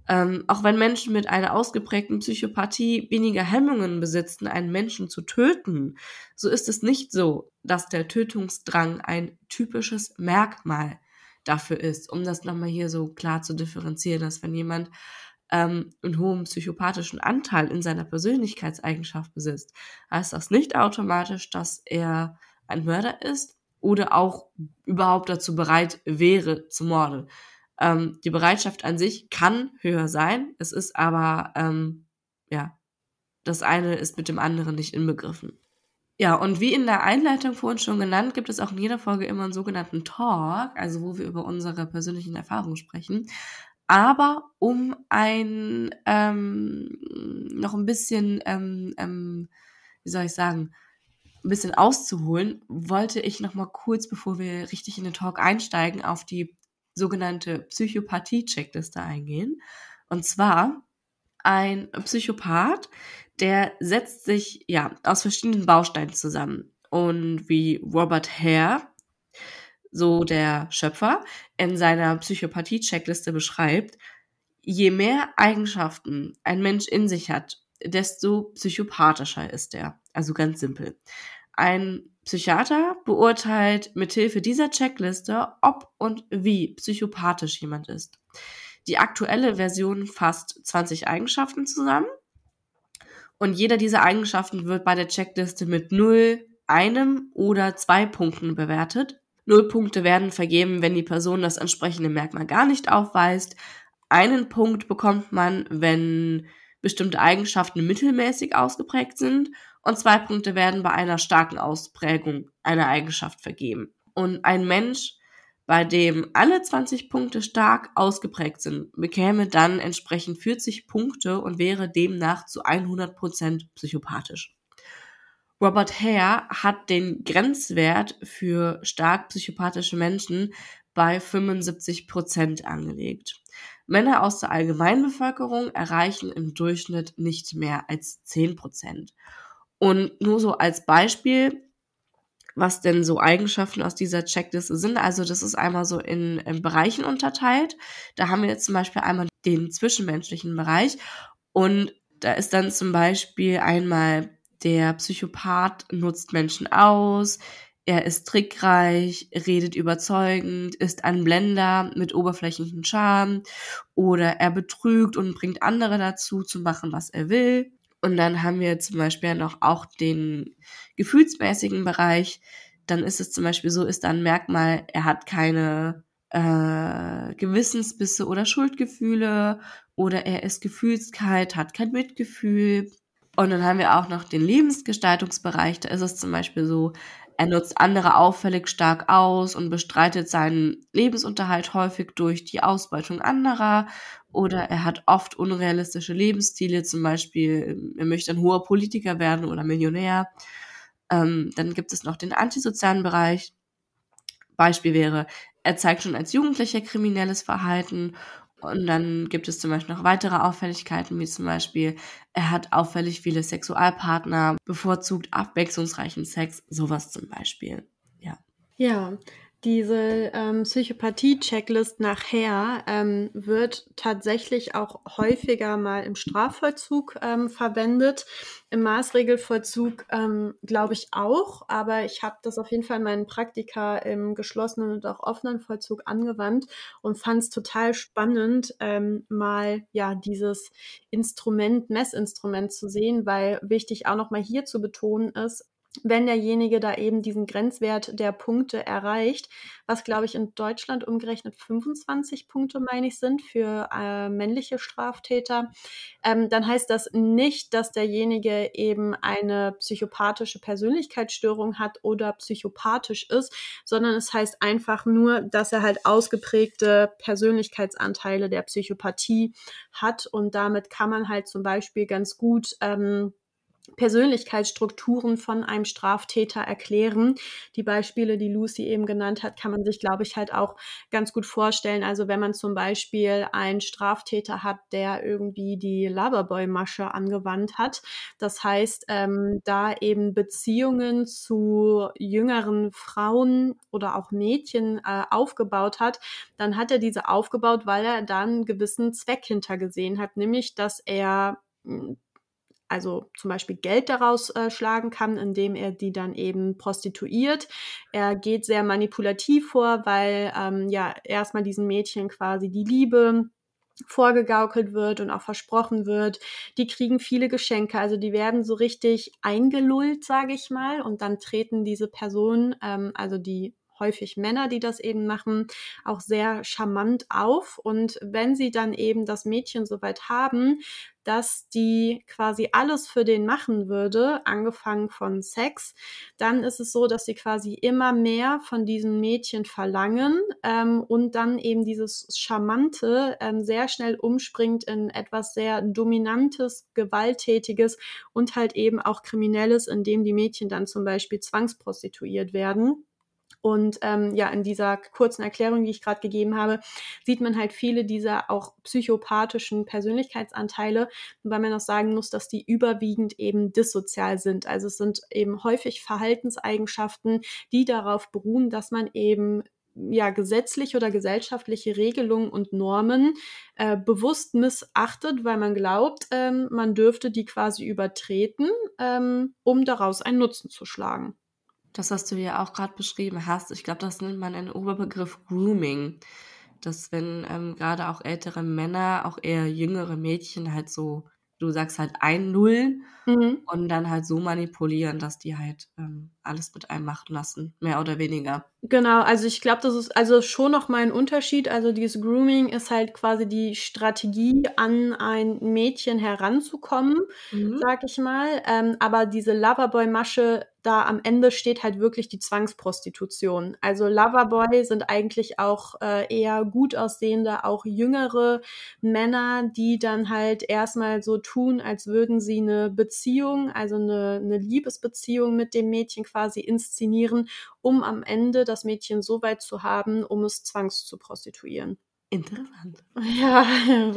Ähm, auch wenn Menschen mit einer ausgeprägten Psychopathie weniger Hemmungen besitzen, einen Menschen zu töten, so ist es nicht so, dass der Tötungsdrang ein typisches Merkmal dafür ist, um das nochmal hier so klar zu differenzieren, dass wenn jemand ähm, einen hohen psychopathischen Anteil in seiner Persönlichkeitseigenschaft besitzt, heißt das nicht automatisch, dass er ein Mörder ist oder auch überhaupt dazu bereit wäre zu morden. Ähm, die Bereitschaft an sich kann höher sein, es ist aber, ähm, ja, das eine ist mit dem anderen nicht inbegriffen. Ja, und wie in der Einleitung vorhin schon genannt, gibt es auch in jeder Folge immer einen sogenannten Talk, also wo wir über unsere persönlichen Erfahrungen sprechen. Aber um ein ähm, noch ein bisschen, ähm, ähm, wie soll ich sagen, ein bisschen auszuholen, wollte ich noch mal kurz, bevor wir richtig in den Talk einsteigen, auf die sogenannte Psychopathie-Checkliste eingehen. Und zwar ein Psychopath, der setzt sich ja aus verschiedenen Bausteinen zusammen. Und wie Robert Hare, so der Schöpfer, in seiner Psychopathie-Checkliste beschreibt, je mehr Eigenschaften ein Mensch in sich hat, desto psychopathischer ist er. Also ganz simpel. Ein Psychiater beurteilt mithilfe dieser Checkliste, ob und wie psychopathisch jemand ist. Die aktuelle Version fasst 20 Eigenschaften zusammen und jeder dieser Eigenschaften wird bei der Checkliste mit 0, einem oder zwei Punkten bewertet. Null Punkte werden vergeben, wenn die Person das entsprechende Merkmal gar nicht aufweist. Einen Punkt bekommt man, wenn bestimmte Eigenschaften mittelmäßig ausgeprägt sind und zwei Punkte werden bei einer starken Ausprägung einer Eigenschaft vergeben. Und ein Mensch, bei dem alle 20 Punkte stark ausgeprägt sind, bekäme dann entsprechend 40 Punkte und wäre demnach zu 100% psychopathisch. Robert Hare hat den Grenzwert für stark psychopathische Menschen bei 75% angelegt. Männer aus der Allgemeinbevölkerung erreichen im Durchschnitt nicht mehr als 10%. Und nur so als Beispiel, was denn so Eigenschaften aus dieser Checkliste sind. Also das ist einmal so in, in Bereichen unterteilt. Da haben wir jetzt zum Beispiel einmal den zwischenmenschlichen Bereich und da ist dann zum Beispiel einmal der Psychopath nutzt Menschen aus, er ist trickreich, redet überzeugend, ist ein Blender mit oberflächlichen Charme oder er betrügt und bringt andere dazu zu machen, was er will. Und dann haben wir zum Beispiel noch auch den gefühlsmäßigen Bereich. Dann ist es zum Beispiel so, ist da ein Merkmal, er hat keine äh, Gewissensbisse oder Schuldgefühle oder er ist gefühlskalt, hat kein Mitgefühl. Und dann haben wir auch noch den Lebensgestaltungsbereich. Da ist es zum Beispiel so, er nutzt andere auffällig stark aus und bestreitet seinen Lebensunterhalt häufig durch die Ausbeutung anderer. Oder er hat oft unrealistische Lebensstile, zum Beispiel, er möchte ein hoher Politiker werden oder Millionär. Ähm, dann gibt es noch den antisozialen Bereich. Beispiel wäre, er zeigt schon als Jugendlicher kriminelles Verhalten und dann gibt es zum Beispiel noch weitere Auffälligkeiten, wie zum Beispiel, er hat auffällig viele Sexualpartner, bevorzugt abwechslungsreichen Sex, sowas zum Beispiel. Ja. Ja, Diese ähm, Psychopathie-Checklist nachher ähm, wird tatsächlich auch häufiger mal im Strafvollzug ähm, verwendet. Im Maßregelvollzug ähm, glaube ich auch, aber ich habe das auf jeden Fall in meinen Praktika im geschlossenen und auch offenen Vollzug angewandt und fand es total spannend, ähm, mal ja dieses Instrument, Messinstrument zu sehen, weil wichtig auch nochmal hier zu betonen ist, wenn derjenige da eben diesen Grenzwert der Punkte erreicht, was glaube ich in Deutschland umgerechnet 25 Punkte, meine ich, sind für äh, männliche Straftäter, ähm, dann heißt das nicht, dass derjenige eben eine psychopathische Persönlichkeitsstörung hat oder psychopathisch ist, sondern es heißt einfach nur, dass er halt ausgeprägte Persönlichkeitsanteile der Psychopathie hat und damit kann man halt zum Beispiel ganz gut ähm, Persönlichkeitsstrukturen von einem Straftäter erklären. Die Beispiele, die Lucy eben genannt hat, kann man sich, glaube ich, halt auch ganz gut vorstellen. Also wenn man zum Beispiel einen Straftäter hat, der irgendwie die Loverboy-Masche angewandt hat, das heißt, ähm, da eben Beziehungen zu jüngeren Frauen oder auch Mädchen äh, aufgebaut hat, dann hat er diese aufgebaut, weil er dann einen gewissen Zweck hintergesehen hat, nämlich dass er hm, also zum Beispiel Geld daraus äh, schlagen kann, indem er die dann eben prostituiert. Er geht sehr manipulativ vor, weil ähm, ja erstmal diesen Mädchen quasi die Liebe vorgegaukelt wird und auch versprochen wird. Die kriegen viele Geschenke, also die werden so richtig eingelullt, sage ich mal, und dann treten diese Personen, ähm, also die häufig Männer, die das eben machen, auch sehr charmant auf. Und wenn sie dann eben das Mädchen soweit haben, dass die quasi alles für den machen würde, angefangen von Sex, dann ist es so, dass sie quasi immer mehr von diesem Mädchen verlangen ähm, und dann eben dieses Charmante ähm, sehr schnell umspringt in etwas sehr Dominantes, Gewalttätiges und halt eben auch Kriminelles, indem die Mädchen dann zum Beispiel zwangsprostituiert werden. Und ähm, ja, in dieser kurzen Erklärung, die ich gerade gegeben habe, sieht man halt viele dieser auch psychopathischen Persönlichkeitsanteile, weil man auch sagen muss, dass die überwiegend eben dissozial sind. Also es sind eben häufig Verhaltenseigenschaften, die darauf beruhen, dass man eben ja gesetzliche oder gesellschaftliche Regelungen und Normen äh, bewusst missachtet, weil man glaubt, ähm, man dürfte die quasi übertreten, ähm, um daraus einen Nutzen zu schlagen das, was du ja auch gerade beschrieben hast, ich glaube, das nennt man einen Oberbegriff Grooming. Dass wenn ähm, gerade auch ältere Männer, auch eher jüngere Mädchen halt so, du sagst halt einnullen mhm. und dann halt so manipulieren, dass die halt ähm, alles mit einem machen lassen, mehr oder weniger. Genau, also ich glaube, das ist also schon noch mal ein Unterschied. Also dieses Grooming ist halt quasi die Strategie, an ein Mädchen heranzukommen, mhm. sag ich mal. Ähm, aber diese Loverboy-Masche, da am Ende steht halt wirklich die Zwangsprostitution. Also Loverboy sind eigentlich auch äh, eher gut aussehende, auch jüngere Männer, die dann halt erstmal so tun, als würden sie eine Beziehung, also eine, eine Liebesbeziehung mit dem Mädchen quasi inszenieren, um am Ende das Mädchen so weit zu haben, um es zwangs zu prostituieren. Interessant. Ja,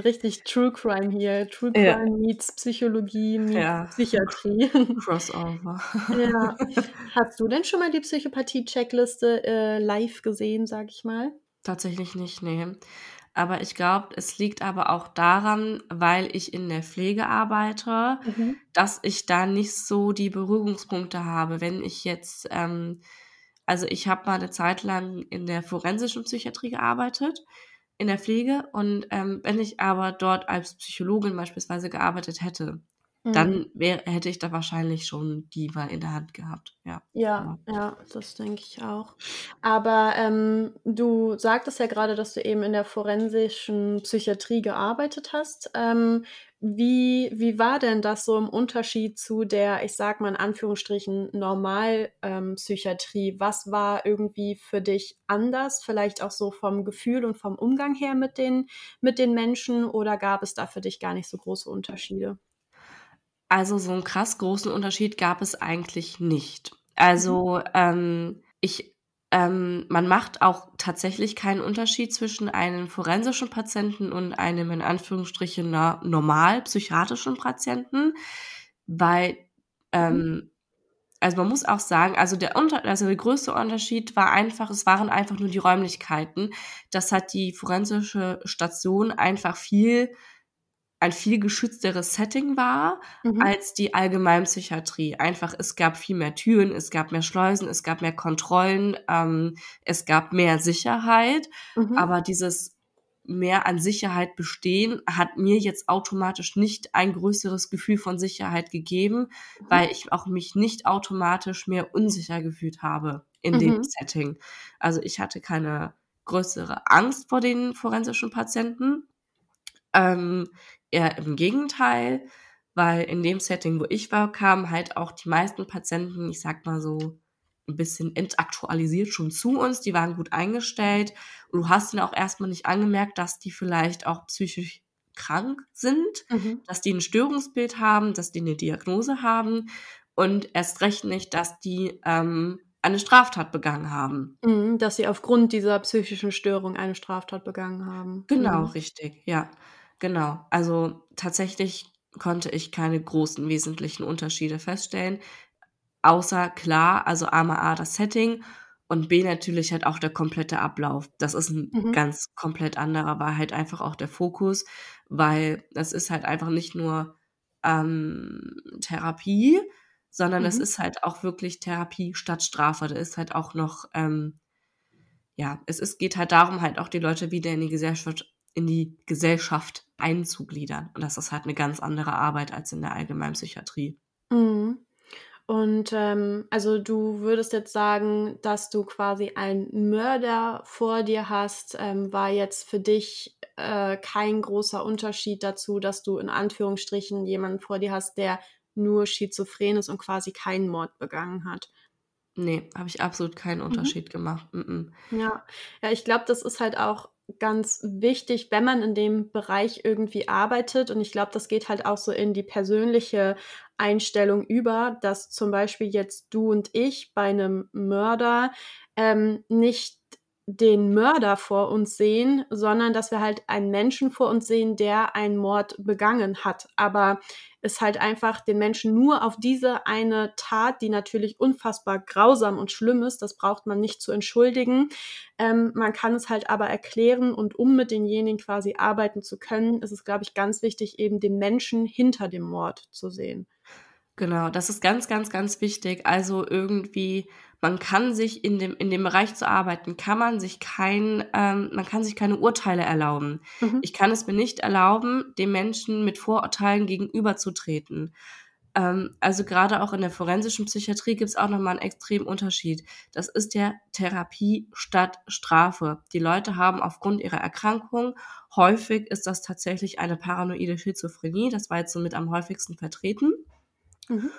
richtig True Crime hier. True Crime ja. meets Psychologie meets ja. Psychiatrie. Crossover. ja. Hast du denn schon mal die Psychopathie-Checkliste äh, live gesehen, sag ich mal? Tatsächlich nicht, nee. Aber ich glaube, es liegt aber auch daran, weil ich in der Pflege arbeite, mhm. dass ich da nicht so die Berührungspunkte habe. Wenn ich jetzt, ähm, also ich habe mal eine Zeit lang in der forensischen Psychiatrie gearbeitet, in der Pflege. Und ähm, wenn ich aber dort als Psychologin beispielsweise gearbeitet hätte, dann mhm. wär, hätte ich da wahrscheinlich schon die mal in der Hand gehabt. Ja, ja, ja das denke ich auch. Aber ähm, du sagtest ja gerade, dass du eben in der forensischen Psychiatrie gearbeitet hast. Ähm, wie, wie war denn das so im Unterschied zu der, ich sag mal in Anführungsstrichen, Normalpsychiatrie? Ähm, Was war irgendwie für dich anders? Vielleicht auch so vom Gefühl und vom Umgang her mit den, mit den Menschen oder gab es da für dich gar nicht so große Unterschiede? Also so einen krass großen Unterschied gab es eigentlich nicht. Also mhm. ähm, ich, ähm, man macht auch tatsächlich keinen Unterschied zwischen einem forensischen Patienten und einem in Anführungsstrichen normal psychiatrischen Patienten, weil ähm, also man muss auch sagen, also der, Unter also der größte Unterschied war einfach, es waren einfach nur die Räumlichkeiten. Das hat die forensische Station einfach viel ein viel geschützteres Setting war mhm. als die Allgemeinpsychiatrie. Einfach, es gab viel mehr Türen, es gab mehr Schleusen, es gab mehr Kontrollen, ähm, es gab mehr Sicherheit. Mhm. Aber dieses mehr an Sicherheit bestehen hat mir jetzt automatisch nicht ein größeres Gefühl von Sicherheit gegeben, mhm. weil ich auch mich nicht automatisch mehr unsicher gefühlt habe in dem mhm. Setting. Also ich hatte keine größere Angst vor den forensischen Patienten. Ähm, eher im Gegenteil, weil in dem Setting, wo ich war, kamen halt auch die meisten Patienten, ich sag mal so, ein bisschen entaktualisiert schon zu uns, die waren gut eingestellt und du hast ihnen auch erstmal nicht angemerkt, dass die vielleicht auch psychisch krank sind, mhm. dass die ein Störungsbild haben, dass die eine Diagnose haben und erst recht nicht, dass die ähm, eine Straftat begangen haben. Mhm, dass sie aufgrund dieser psychischen Störung eine Straftat begangen haben. Genau, mhm. richtig, ja. Genau. Also tatsächlich konnte ich keine großen wesentlichen Unterschiede feststellen. Außer klar, also einmal A, das Setting und B natürlich halt auch der komplette Ablauf. Das ist ein mhm. ganz komplett anderer, war halt einfach auch der Fokus, weil das ist halt einfach nicht nur ähm, Therapie, sondern mhm. es ist halt auch wirklich Therapie statt Strafe. Da ist halt auch noch, ähm, ja, es ist, geht halt darum, halt auch die Leute wieder in die Gesellschaft, in die Gesellschaft einzugliedern. Und das ist halt eine ganz andere Arbeit als in der Allgemeinpsychiatrie. Mhm. Und ähm, also du würdest jetzt sagen, dass du quasi einen Mörder vor dir hast, ähm, war jetzt für dich äh, kein großer Unterschied dazu, dass du in Anführungsstrichen jemanden vor dir hast, der nur schizophren ist und quasi keinen Mord begangen hat. Nee, habe ich absolut keinen mhm. Unterschied mhm. gemacht. Mm -mm. Ja, ja, ich glaube, das ist halt auch ganz wichtig, wenn man in dem Bereich irgendwie arbeitet. Und ich glaube, das geht halt auch so in die persönliche Einstellung über, dass zum Beispiel jetzt du und ich bei einem Mörder ähm, nicht den Mörder vor uns sehen, sondern dass wir halt einen Menschen vor uns sehen, der einen Mord begangen hat. Aber es halt einfach den Menschen nur auf diese eine Tat, die natürlich unfassbar grausam und schlimm ist, das braucht man nicht zu entschuldigen. Ähm, man kann es halt aber erklären und um mit denjenigen quasi arbeiten zu können, ist es, glaube ich, ganz wichtig, eben den Menschen hinter dem Mord zu sehen. Genau, das ist ganz, ganz, ganz wichtig. Also irgendwie, man kann sich in dem, in dem Bereich zu arbeiten, kann man sich kein, ähm, man kann sich keine Urteile erlauben. Mhm. Ich kann es mir nicht erlauben, dem Menschen mit Vorurteilen gegenüberzutreten. Ähm, also gerade auch in der forensischen Psychiatrie gibt es auch nochmal einen extremen Unterschied. Das ist der Therapie statt Strafe. Die Leute haben aufgrund ihrer Erkrankung, häufig ist das tatsächlich eine paranoide Schizophrenie, das war jetzt so mit am häufigsten vertreten. Mhm.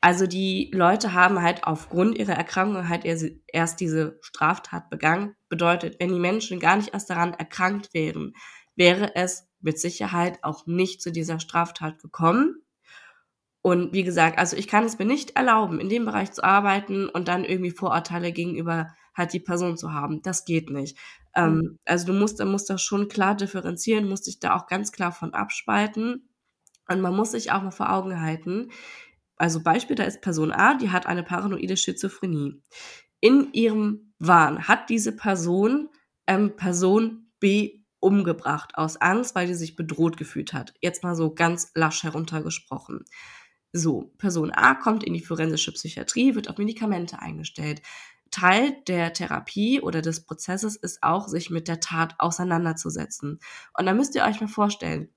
Also die Leute haben halt aufgrund ihrer Erkrankung halt erst diese Straftat begangen. Bedeutet, wenn die Menschen gar nicht erst daran erkrankt wären, wäre es mit Sicherheit auch nicht zu dieser Straftat gekommen. Und wie gesagt, also ich kann es mir nicht erlauben, in dem Bereich zu arbeiten und dann irgendwie Vorurteile gegenüber halt die Person zu haben. Das geht nicht. Mhm. Ähm, also du musst, du musst das schon klar differenzieren, musst dich da auch ganz klar von abspalten. Und man muss sich auch mal vor Augen halten, also Beispiel, da ist Person A, die hat eine paranoide Schizophrenie. In ihrem Wahn hat diese Person ähm, Person B umgebracht aus Angst, weil sie sich bedroht gefühlt hat. Jetzt mal so ganz lasch heruntergesprochen. So, Person A kommt in die forensische Psychiatrie, wird auf Medikamente eingestellt. Teil der Therapie oder des Prozesses ist auch, sich mit der Tat auseinanderzusetzen. Und da müsst ihr euch mal vorstellen,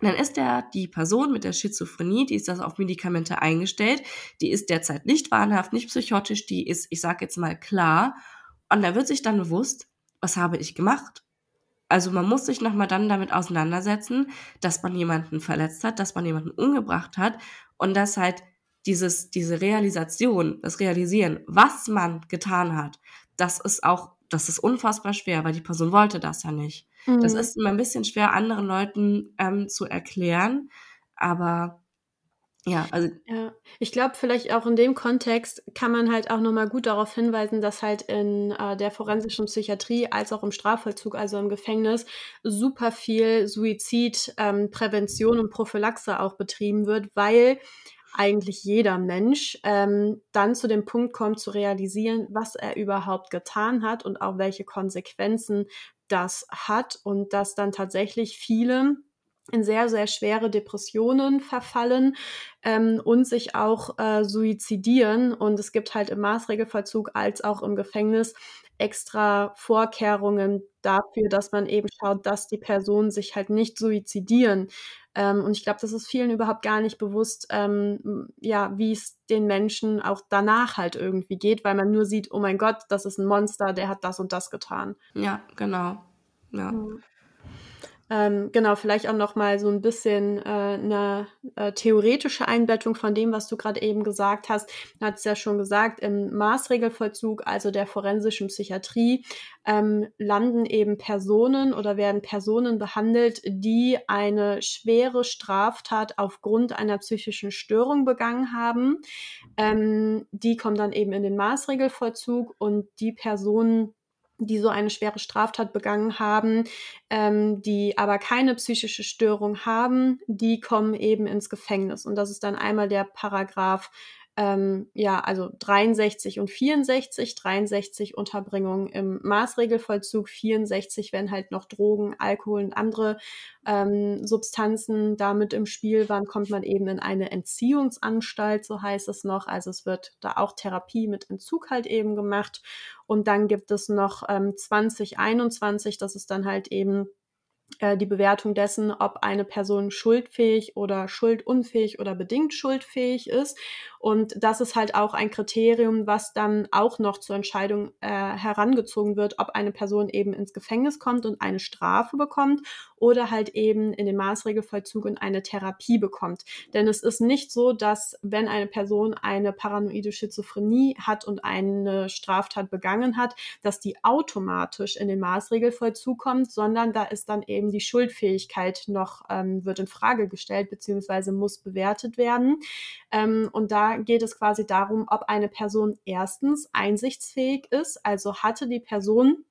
dann ist der, die Person mit der Schizophrenie, die ist das auf Medikamente eingestellt, die ist derzeit nicht wahnhaft, nicht psychotisch, die ist, ich sag jetzt mal, klar. Und da wird sich dann bewusst, was habe ich gemacht? Also man muss sich nochmal dann damit auseinandersetzen, dass man jemanden verletzt hat, dass man jemanden umgebracht hat und dass halt dieses, diese Realisation, das Realisieren, was man getan hat, das ist auch, das ist unfassbar schwer, weil die Person wollte das ja nicht. Mhm. Das ist immer ein bisschen schwer, anderen Leuten ähm, zu erklären, aber ja, also. Ja, ich glaube, vielleicht auch in dem Kontext kann man halt auch nochmal gut darauf hinweisen, dass halt in äh, der forensischen Psychiatrie als auch im Strafvollzug, also im Gefängnis, super viel Suizidprävention ähm, und Prophylaxe auch betrieben wird, weil eigentlich jeder Mensch ähm, dann zu dem Punkt kommt, zu realisieren, was er überhaupt getan hat und auch welche Konsequenzen das hat und dass dann tatsächlich viele in sehr, sehr schwere Depressionen verfallen ähm, und sich auch äh, suizidieren. Und es gibt halt im Maßregelvollzug als auch im Gefängnis extra Vorkehrungen dafür, dass man eben schaut, dass die Personen sich halt nicht suizidieren. Ähm, und ich glaube, das ist vielen überhaupt gar nicht bewusst, ähm, ja, wie es den Menschen auch danach halt irgendwie geht, weil man nur sieht, oh mein Gott, das ist ein Monster, der hat das und das getan. Ja, genau. Ja. Mhm. Ähm, genau, vielleicht auch noch mal so ein bisschen äh, eine äh, theoretische Einbettung von dem, was du gerade eben gesagt hast. Du hast ja schon gesagt, im Maßregelvollzug, also der forensischen Psychiatrie, ähm, landen eben Personen oder werden Personen behandelt, die eine schwere Straftat aufgrund einer psychischen Störung begangen haben. Ähm, die kommen dann eben in den Maßregelvollzug und die Personen, die so eine schwere Straftat begangen haben, ähm, die aber keine psychische Störung haben, die kommen eben ins Gefängnis. Und das ist dann einmal der Paragraph ähm, ja, also 63 und 64, 63 Unterbringung im Maßregelvollzug, 64, wenn halt noch Drogen, Alkohol und andere ähm, Substanzen damit im Spiel waren, kommt man eben in eine Entziehungsanstalt, so heißt es noch. Also es wird da auch Therapie mit Entzug halt eben gemacht. Und dann gibt es noch ähm, 2021, das ist dann halt eben äh, die Bewertung dessen, ob eine Person schuldfähig oder schuldunfähig oder bedingt schuldfähig ist. Und das ist halt auch ein Kriterium, was dann auch noch zur Entscheidung äh, herangezogen wird, ob eine Person eben ins Gefängnis kommt und eine Strafe bekommt oder halt eben in den Maßregelvollzug und eine Therapie bekommt. Denn es ist nicht so, dass wenn eine Person eine paranoide Schizophrenie hat und eine Straftat begangen hat, dass die automatisch in den Maßregelvollzug kommt, sondern da ist dann eben die Schuldfähigkeit noch, ähm, wird in Frage gestellt, beziehungsweise muss bewertet werden. Ähm, und da geht es quasi darum, ob eine Person erstens einsichtsfähig ist, also hatte die Person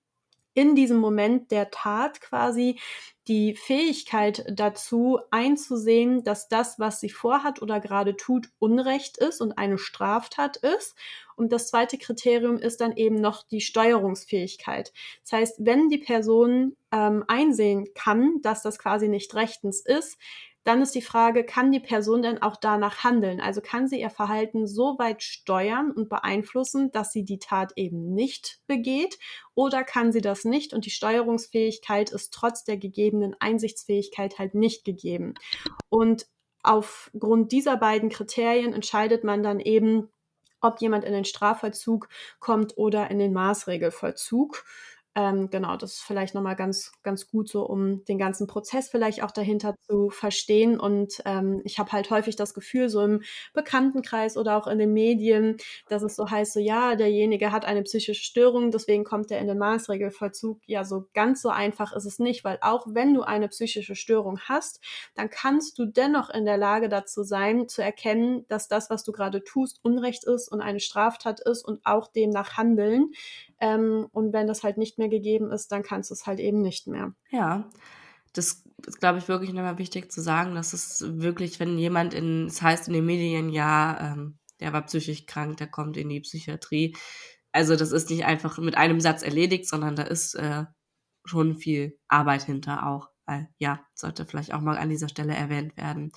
in diesem Moment der Tat quasi die Fähigkeit dazu einzusehen, dass das, was sie vorhat oder gerade tut, Unrecht ist und eine Straftat ist. Und das zweite Kriterium ist dann eben noch die Steuerungsfähigkeit. Das heißt, wenn die Person ähm, einsehen kann, dass das quasi nicht rechtens ist, dann ist die Frage, kann die Person denn auch danach handeln? Also kann sie ihr Verhalten so weit steuern und beeinflussen, dass sie die Tat eben nicht begeht? Oder kann sie das nicht und die Steuerungsfähigkeit ist trotz der gegebenen Einsichtsfähigkeit halt nicht gegeben? Und aufgrund dieser beiden Kriterien entscheidet man dann eben, ob jemand in den Strafvollzug kommt oder in den Maßregelvollzug. Ähm, genau, das ist vielleicht nochmal ganz, ganz gut so, um den ganzen Prozess vielleicht auch dahinter zu verstehen. Und ähm, ich habe halt häufig das Gefühl, so im Bekanntenkreis oder auch in den Medien, dass es so heißt, so ja, derjenige hat eine psychische Störung, deswegen kommt er in den Maßregelvollzug. Ja, so ganz so einfach ist es nicht, weil auch wenn du eine psychische Störung hast, dann kannst du dennoch in der Lage dazu sein, zu erkennen, dass das, was du gerade tust, Unrecht ist und eine Straftat ist und auch demnach handeln. Ähm, und wenn das halt nicht mehr gegeben ist, dann kannst du es halt eben nicht mehr. Ja, das ist, glaube ich, wirklich nochmal wichtig zu sagen, dass es wirklich, wenn jemand in, das heißt in den Medien, ja, ähm, der war psychisch krank, der kommt in die Psychiatrie. Also das ist nicht einfach mit einem Satz erledigt, sondern da ist äh, schon viel Arbeit hinter auch. Weil, ja, sollte vielleicht auch mal an dieser Stelle erwähnt werden.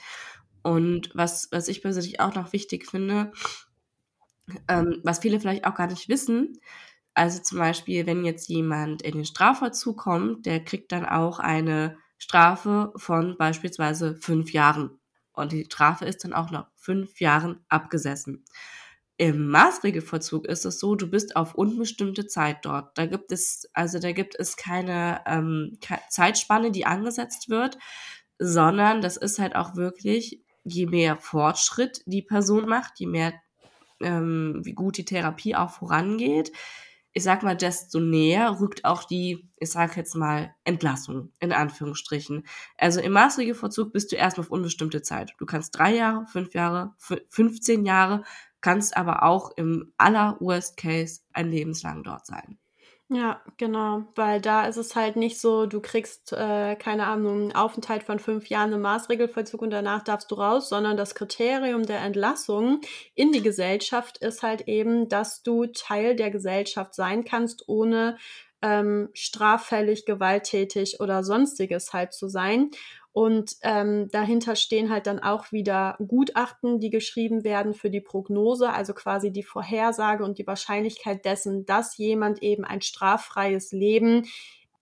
Und was, was ich persönlich auch noch wichtig finde, ähm, was viele vielleicht auch gar nicht wissen, also zum Beispiel, wenn jetzt jemand in den Strafvollzug kommt, der kriegt dann auch eine Strafe von beispielsweise fünf Jahren. Und die Strafe ist dann auch noch fünf Jahren abgesessen. Im Maßregelvollzug ist es so, du bist auf unbestimmte Zeit dort. Da gibt es, also da gibt es keine, ähm, Zeitspanne, die angesetzt wird, sondern das ist halt auch wirklich, je mehr Fortschritt die Person macht, je mehr, ähm, wie gut die Therapie auch vorangeht, ich sag mal, desto näher rückt auch die, ich sag jetzt mal, Entlassung, in Anführungsstrichen. Also im Maßregelvollzug bist du erstmal auf unbestimmte Zeit. Du kannst drei Jahre, fünf Jahre, 15 Jahre, kannst aber auch im aller Worst Case ein lebenslang dort sein. Ja, genau, weil da ist es halt nicht so, du kriegst, äh, keine Ahnung, 'n Aufenthalt von 5 Jahren im Maßregelvollzug und danach darfst du raus, sondern das Kriterium der Entlassung in die Gesellschaft ist halt eben, dass du Teil der Gesellschaft sein kannst, ohne, ähm, straffällig, gewalttätig oder Sonstiges halt zu sein. Und ähm, dahinter stehen halt dann auch wieder Gutachten, die geschrieben werden für die Prognose, also quasi die Vorhersage und die Wahrscheinlichkeit dessen, dass jemand eben ein straffreies Leben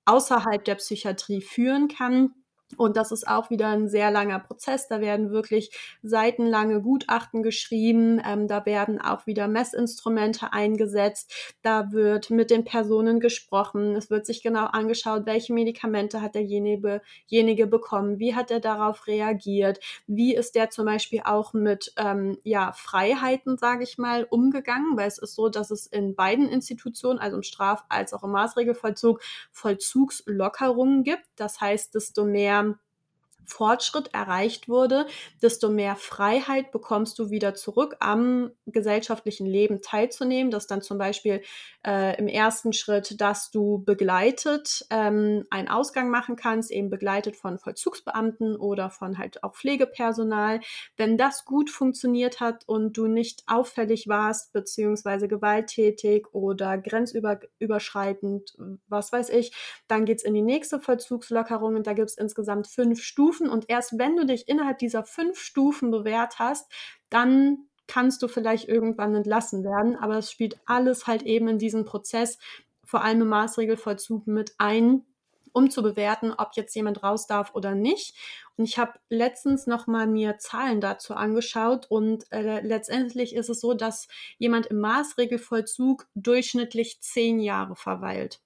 außerhalb der Psychiatrie führen kann. Und das ist auch wieder ein sehr langer Prozess. Da werden wirklich seitenlange Gutachten geschrieben. Ähm, da werden auch wieder Messinstrumente eingesetzt. Da wird mit den Personen gesprochen. Es wird sich genau angeschaut, welche Medikamente hat derjenige bekommen. Wie hat er darauf reagiert? Wie ist der zum Beispiel auch mit ähm, ja, Freiheiten, sage ich mal, umgegangen? Weil es ist so, dass es in beiden Institutionen, also im Straf- als auch im Maßregelvollzug, Vollzugslockerungen gibt. Das heißt, desto mehr Fortschritt erreicht wurde, desto mehr Freiheit bekommst du wieder zurück, am gesellschaftlichen Leben teilzunehmen. Das dann zum Beispiel äh, im ersten Schritt, dass du begleitet ähm, einen Ausgang machen kannst, eben begleitet von Vollzugsbeamten oder von halt auch Pflegepersonal. Wenn das gut funktioniert hat und du nicht auffällig warst, beziehungsweise gewalttätig oder grenzüberschreitend, was weiß ich, dann geht's in die nächste Vollzugslockerung und da gibt's insgesamt fünf Stufen Stufen und erst wenn du dich innerhalb dieser fünf Stufen bewährt hast, dann kannst du vielleicht irgendwann entlassen werden. Aber es spielt alles halt eben in diesen Prozess, vor allem im Maßregelvollzug mit ein, um zu bewerten, ob jetzt jemand raus darf oder nicht. Und ich habe letztens noch mal mir Zahlen dazu angeschaut und äh, letztendlich ist es so, dass jemand im Maßregelvollzug durchschnittlich zehn Jahre verweilt.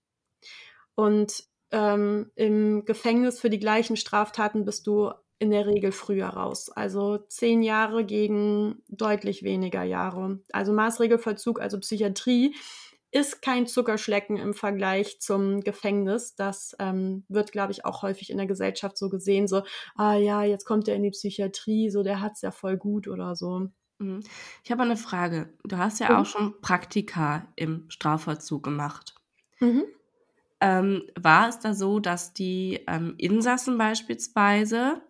Und ähm, im Gefängnis für die gleichen Straftaten bist du in der Regel früher raus. Also zehn Jahre gegen deutlich weniger Jahre. Also Maßregelvollzug, also Psychiatrie, ist kein Zuckerschlecken im Vergleich zum Gefängnis. Das ähm, wird, glaube ich, auch häufig in der Gesellschaft so gesehen, so, ah ja, jetzt kommt er in die Psychiatrie, so der hat's ja voll gut oder so. Mhm. Ich habe eine Frage. Du hast ja mhm. auch schon Praktika im Strafvollzug gemacht. Mhm ähm, war es da so, dass die ähm, Insassen beispielsweise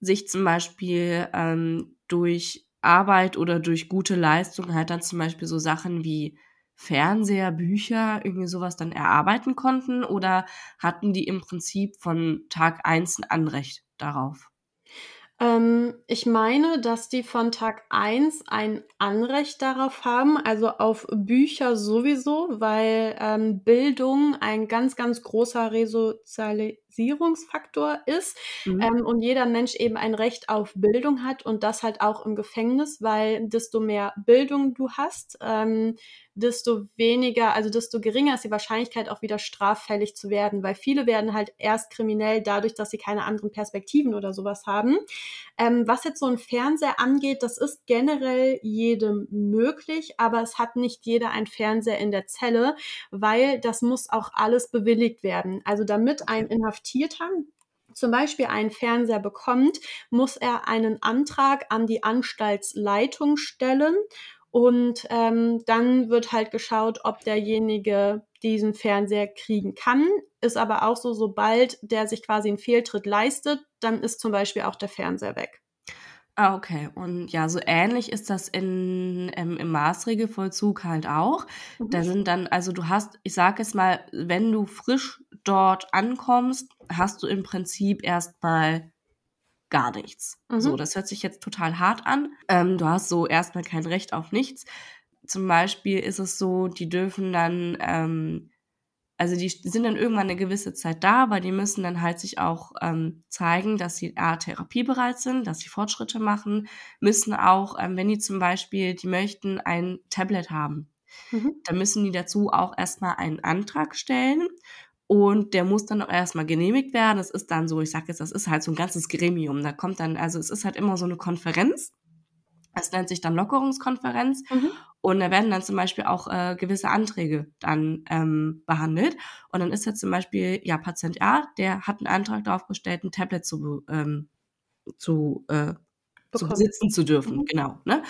sich zum Beispiel ähm, durch Arbeit oder durch gute Leistung halt dann zum Beispiel so Sachen wie Fernseher, Bücher, irgendwie sowas dann erarbeiten konnten oder hatten die im Prinzip von Tag eins ein Anrecht darauf? Ähm, ich meine, dass die von Tag eins ein Anrecht darauf haben, also auf Bücher sowieso, weil ähm, Bildung ein ganz, ganz großer Resozialisierungsfaktor ist mhm. ähm, und jeder Mensch eben ein Recht auf Bildung hat und das halt auch im Gefängnis, weil desto mehr Bildung du hast, ähm, desto weniger, also desto geringer ist die Wahrscheinlichkeit auch wieder straffällig zu werden, weil viele werden halt erst kriminell dadurch, dass sie keine anderen Perspektiven oder sowas haben. Ähm, was jetzt so ein Fernseher angeht, das ist generell jedem möglich, aber es hat nicht jeder ein Fernseher in der Zelle, weil das muss auch alles bewilligt werden. Also damit ein Inhaftierter zum Beispiel einen Fernseher bekommt, muss er einen Antrag an die Anstaltsleitung stellen und ähm, dann wird halt geschaut, ob derjenige diesen Fernseher kriegen kann. Ist aber auch so, sobald der sich quasi einen Fehltritt leistet, dann ist zum Beispiel auch der Fernseher weg. Ah, okay. Und ja, so ähnlich ist das in, im, im Maßregelvollzug halt auch. Mhm. Da sind dann, also du hast, ich sage es mal, wenn du frisch dort ankommst, hast du im Prinzip erstmal gar nichts. Mhm. So, das hört sich jetzt total hart an. Ähm, du hast so erstmal kein Recht auf nichts. Zum Beispiel ist es so, die dürfen dann, ähm, also die sind dann irgendwann eine gewisse Zeit da, weil die müssen dann halt sich auch ähm, zeigen, dass sie A, therapiebereit sind, dass sie Fortschritte machen, müssen auch, ähm, wenn die zum Beispiel, die möchten ein Tablet haben, mhm. dann müssen die dazu auch erstmal einen Antrag stellen und der muss dann auch erstmal genehmigt werden. Das ist dann so, ich sage jetzt, das ist halt so ein ganzes Gremium. Da kommt dann, also es ist halt immer so eine Konferenz. Es nennt sich dann Lockerungskonferenz. Mhm. Und da werden dann zum Beispiel auch äh, gewisse Anträge dann ähm, behandelt. Und dann ist jetzt zum Beispiel, ja, Patient A, der hat einen Antrag darauf gestellt, ein Tablet zu, ähm, zu, äh, zu besitzen zu dürfen. Mhm. Genau. Ne?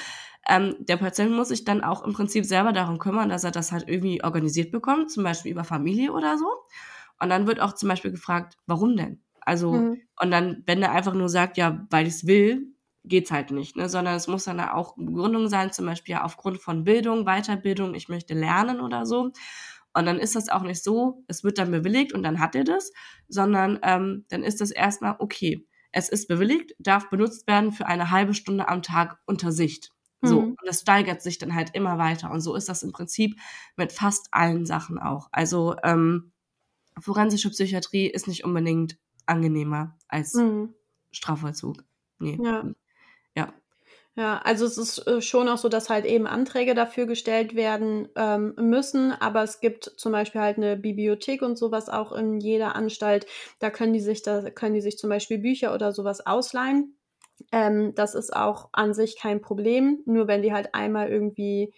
Ähm, der Patient muss sich dann auch im Prinzip selber darum kümmern, dass er das halt irgendwie organisiert bekommt, zum Beispiel über Familie oder so. Und dann wird auch zum Beispiel gefragt, warum denn? Also, mhm. und dann, wenn er einfach nur sagt, ja, weil ich es will, geht's halt nicht, ne? sondern es muss dann auch Begründung sein, zum Beispiel aufgrund von Bildung, Weiterbildung, ich möchte lernen oder so. Und dann ist das auch nicht so, es wird dann bewilligt und dann hat er das, sondern ähm, dann ist das erstmal okay. Es ist bewilligt, darf benutzt werden für eine halbe Stunde am Tag unter Sicht. So, mhm. und das steigert sich dann halt immer weiter. Und so ist das im Prinzip mit fast allen Sachen auch. Also ähm, forensische Psychiatrie ist nicht unbedingt angenehmer als mhm. Strafvollzug. Nee. Ja. ja. Ja, also es ist äh, schon auch so, dass halt eben Anträge dafür gestellt werden ähm, müssen, aber es gibt zum Beispiel halt eine Bibliothek und sowas auch in jeder Anstalt. Da können die sich, da können die sich zum Beispiel Bücher oder sowas ausleihen. Ähm, das ist auch an sich kein Problem, nur wenn die halt einmal irgendwie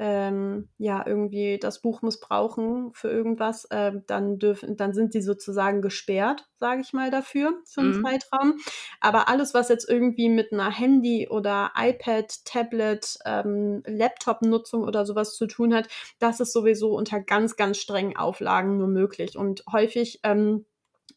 ähm, ja irgendwie das Buch missbrauchen für irgendwas, äh, dann dürfen, dann sind sie sozusagen gesperrt, sage ich mal dafür für einen mhm. Zeitraum. Aber alles, was jetzt irgendwie mit einer Handy oder iPad, Tablet, ähm, Laptop-Nutzung oder sowas zu tun hat, das ist sowieso unter ganz, ganz strengen Auflagen nur möglich. Und häufig ähm,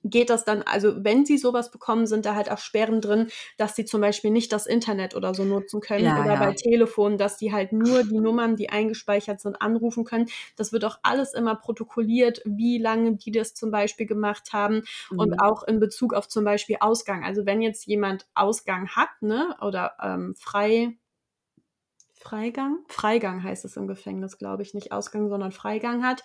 geht das dann, also wenn sie sowas bekommen, sind da halt auch Sperren drin, dass sie zum Beispiel nicht das Internet oder so nutzen können ja, oder ja. bei Telefon, dass die halt nur die Nummern, die eingespeichert sind, anrufen können. Das wird auch alles immer protokolliert, wie lange die das zum Beispiel gemacht haben mhm. und auch in Bezug auf zum Beispiel Ausgang. Also wenn jetzt jemand Ausgang hat, ne, oder ähm, frei Freigang? Freigang heißt es im Gefängnis, glaube ich, nicht Ausgang, sondern Freigang hat,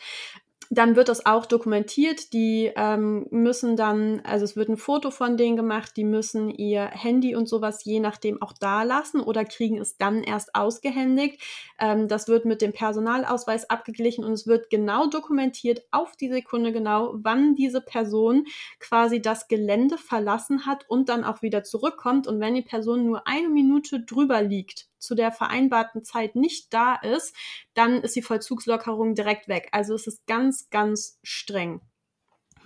dann wird das auch dokumentiert. Die ähm, müssen dann, also es wird ein Foto von denen gemacht, die müssen ihr Handy und sowas je nachdem auch da lassen oder kriegen es dann erst ausgehändigt. Ähm, das wird mit dem Personalausweis abgeglichen und es wird genau dokumentiert, auf die Sekunde genau, wann diese Person quasi das Gelände verlassen hat und dann auch wieder zurückkommt. Und wenn die Person nur eine Minute drüber liegt, zu der vereinbarten Zeit nicht da ist, dann ist die Vollzugslockerung direkt weg. Also es ist ganz, ganz streng.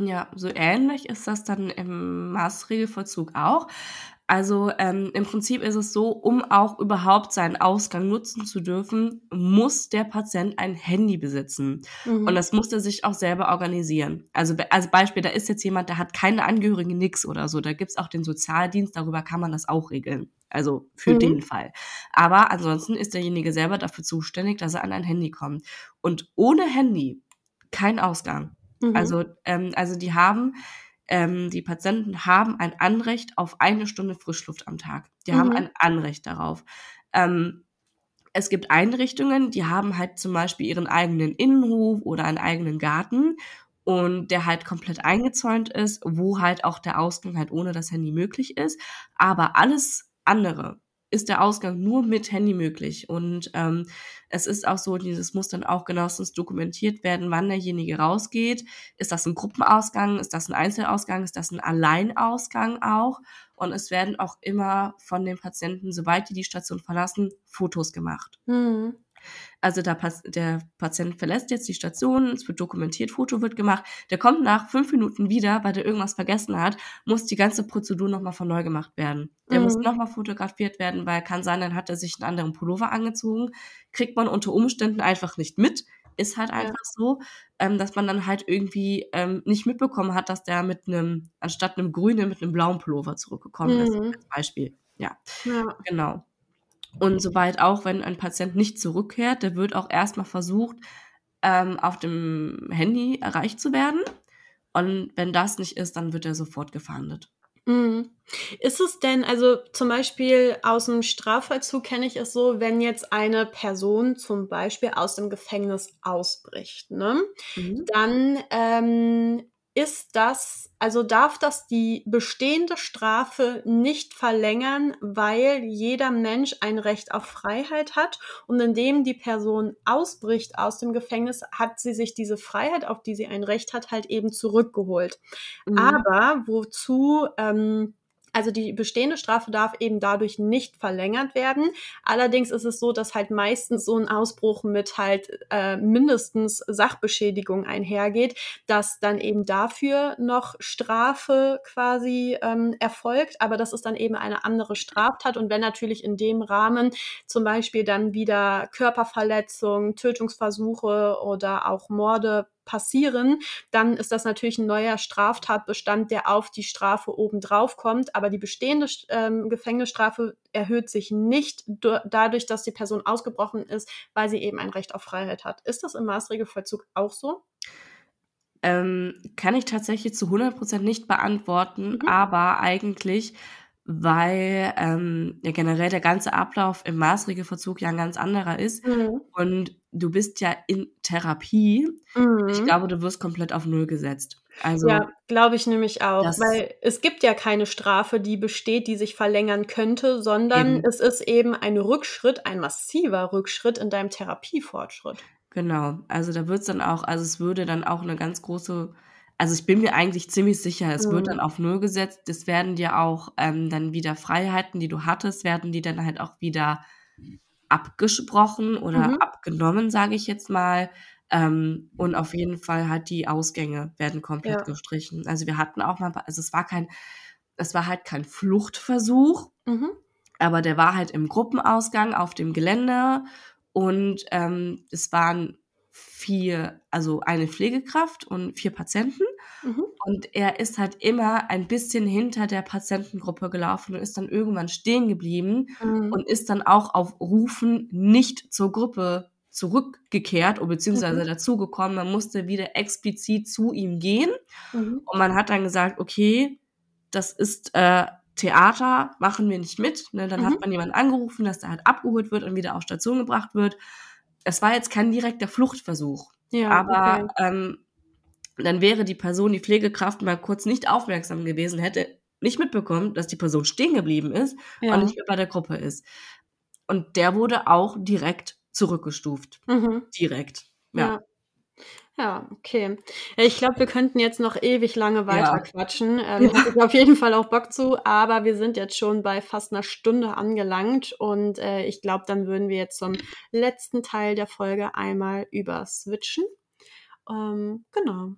Ja, so ähnlich ist das dann im Maßregelvollzug auch. Also ähm, im Prinzip ist es so, um auch überhaupt seinen Ausgang nutzen zu dürfen, muss der Patient ein Handy besitzen. Mhm. Und das muss er sich auch selber organisieren. Also als Beispiel, da ist jetzt jemand, der hat keine Angehörigen, nix oder so. Da gibt's auch den Sozialdienst, darüber kann man das auch regeln. Also für mhm. den Fall. Aber ansonsten ist derjenige selber dafür zuständig, dass er an ein Handy kommt. Und ohne Handy kein Ausgang. Mhm. Also, ähm, also die haben ähm, die Patienten haben ein Anrecht auf eine Stunde Frischluft am Tag. Die mhm. haben ein Anrecht darauf. Ähm, es gibt Einrichtungen, die haben halt zum Beispiel ihren eigenen Innenhof oder einen eigenen Garten und der halt komplett eingezäunt ist, wo halt auch der Ausgang halt ohne das Handy möglich ist. Aber alles andere ist der Ausgang nur mit Handy möglich. Und ähm, es ist auch so, dieses muss dann auch genauestens dokumentiert werden, wann derjenige rausgeht. Ist das ein Gruppenausgang? Ist das ein Einzelausgang? Ist das ein Alleinausgang auch? Und es werden auch immer von den Patienten, sobald die die Station verlassen, Fotos gemacht. Mhm. Also der, der Patient verlässt jetzt die Station, es wird dokumentiert, Foto wird gemacht, der kommt nach fünf Minuten wieder, weil der irgendwas vergessen hat, muss die ganze Prozedur nochmal von neu gemacht werden. Der mhm. muss nochmal fotografiert werden, weil kann sein, dann hat er sich einen anderen Pullover angezogen, kriegt man unter Umständen einfach nicht mit, ist halt einfach ja. so, ähm, dass man dann halt irgendwie ähm, nicht mitbekommen hat, dass der mit einem, anstatt einem grünen, mit einem blauen Pullover zurückgekommen mhm. ist, als Beispiel. Ja, ja. genau. Und soweit auch, wenn ein Patient nicht zurückkehrt, der wird auch erstmal versucht, ähm, auf dem Handy erreicht zu werden. Und wenn das nicht ist, dann wird er sofort gefahndet. Mhm. Ist es denn, also zum Beispiel aus dem Strafvollzug kenne ich es so, wenn jetzt eine Person zum Beispiel aus dem Gefängnis ausbricht, ne? Mhm. Dann ähm, ist das, also darf das die bestehende Strafe nicht verlängern, weil jeder Mensch ein Recht auf Freiheit hat und indem die Person ausbricht aus dem Gefängnis, hat sie sich diese Freiheit, auf die sie ein Recht hat, halt eben zurückgeholt. Mhm. Aber wozu ähm, Also die bestehende Strafe darf eben dadurch nicht verlängert werden. Allerdings ist es so, dass halt meistens so ein Ausbruch mit halt äh, mindestens Sachbeschädigung einhergeht, dass dann eben dafür noch Strafe quasi ähm, erfolgt. Aber das ist dann eben eine andere Straftat. Und wenn natürlich in dem Rahmen zum Beispiel dann wieder Körperverletzung, Tötungsversuche oder auch Morde passieren, dann ist das natürlich ein neuer Straftatbestand, der auf die Strafe obendrauf kommt. Aber die bestehende ähm, Gefängnisstrafe erhöht sich nicht dadurch, dass die Person ausgebrochen ist, weil sie eben ein Recht auf Freiheit hat. Ist das im Maßregelvollzug auch so? Ähm, kann ich tatsächlich zu 100% nicht beantworten, mhm. aber eigentlich weil ähm, ja generell der ganze Ablauf im Maßregelverzug ja ein ganz anderer ist. Mhm. Und du bist ja in Therapie. Mhm. Ich glaube, du wirst komplett auf Null gesetzt. Also, ja, glaube ich nämlich auch. Weil es gibt ja keine Strafe, die besteht, die sich verlängern könnte, sondern eben. es ist eben ein Rückschritt, ein massiver Rückschritt in deinem Therapiefortschritt. Genau. Also da wird es dann auch, also es würde dann auch eine ganz große also ich bin mir eigentlich ziemlich sicher, es mhm. wird dann auf Null gesetzt. Es werden dir auch ähm, dann wieder Freiheiten, die du hattest, werden die dann halt auch wieder abgesprochen oder mhm. abgenommen, sage ich jetzt mal. Ähm, und auf jeden Fall halt die Ausgänge werden komplett ja. gestrichen. Also wir hatten auch mal, also es war kein, es war halt kein Fluchtversuch, mhm. aber der war halt im Gruppenausgang auf dem Gelände und ähm, es waren vier, also eine Pflegekraft und vier Patienten. Mhm. Und er ist halt immer ein bisschen hinter der Patientengruppe gelaufen und ist dann irgendwann stehen geblieben mhm. und ist dann auch auf Rufen nicht zur Gruppe zurückgekehrt oder beziehungsweise mhm. dazugekommen. Man musste wieder explizit zu ihm gehen. Mhm. Und man hat dann gesagt, okay, das ist äh, Theater, machen wir nicht mit. Ne? Dann hat mhm. man jemanden angerufen, dass der halt abgeholt wird und wieder auf Station gebracht wird es war jetzt kein direkter Fluchtversuch. Ja, aber okay. ähm, dann wäre die Person, die Pflegekraft, mal kurz nicht aufmerksam gewesen, hätte nicht mitbekommen, dass die Person stehen geblieben ist ja. und nicht mehr bei der Gruppe ist. Und der wurde auch direkt zurückgestuft. Mhm. Direkt. ja. ja. Ja, okay. Ich glaube, wir könnten jetzt noch ewig lange weiter ja. quatschen. Ähm, ja. ich auf jeden Fall auch Bock zu, aber wir sind jetzt schon bei fast einer Stunde angelangt und äh, ich glaube, dann würden wir jetzt zum letzten Teil der Folge einmal über switchen. Ähm, genau.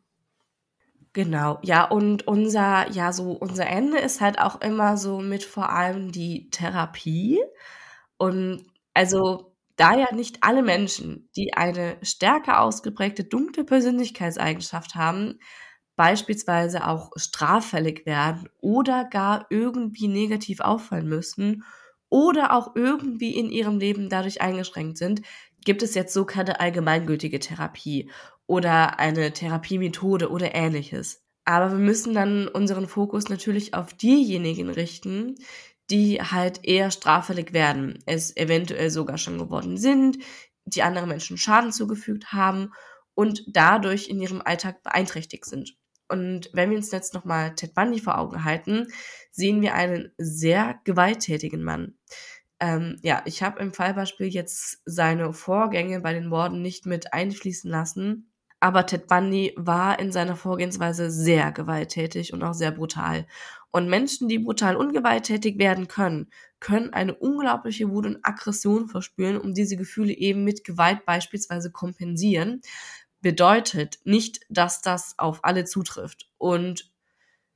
Genau, ja, und unser, ja, so unser Ende ist halt auch immer so mit vor allem die Therapie. Und also da ja nicht alle Menschen, die eine stärker ausgeprägte dunkle Persönlichkeitseigenschaft haben, beispielsweise auch straffällig werden oder gar irgendwie negativ auffallen müssen oder auch irgendwie in ihrem Leben dadurch eingeschränkt sind, gibt es jetzt so keine allgemeingültige Therapie oder eine Therapiemethode oder ähnliches. Aber wir müssen dann unseren Fokus natürlich auf diejenigen richten, die halt eher straffällig werden, es eventuell sogar schon geworden sind, die anderen Menschen Schaden zugefügt haben und dadurch in ihrem Alltag beeinträchtigt sind. Und wenn wir uns jetzt nochmal Ted Bundy vor Augen halten, sehen wir einen sehr gewalttätigen Mann. Ähm, ja, ich habe im Fallbeispiel jetzt seine Vorgänge bei den Morden nicht mit einfließen lassen, aber Ted Bundy war in seiner Vorgehensweise sehr gewalttätig und auch sehr brutal. Und Menschen, die brutal ungewalttätig werden können, können eine unglaubliche Wut und Aggression verspüren, um diese Gefühle eben mit Gewalt beispielsweise kompensieren. Bedeutet nicht, dass das auf alle zutrifft. Und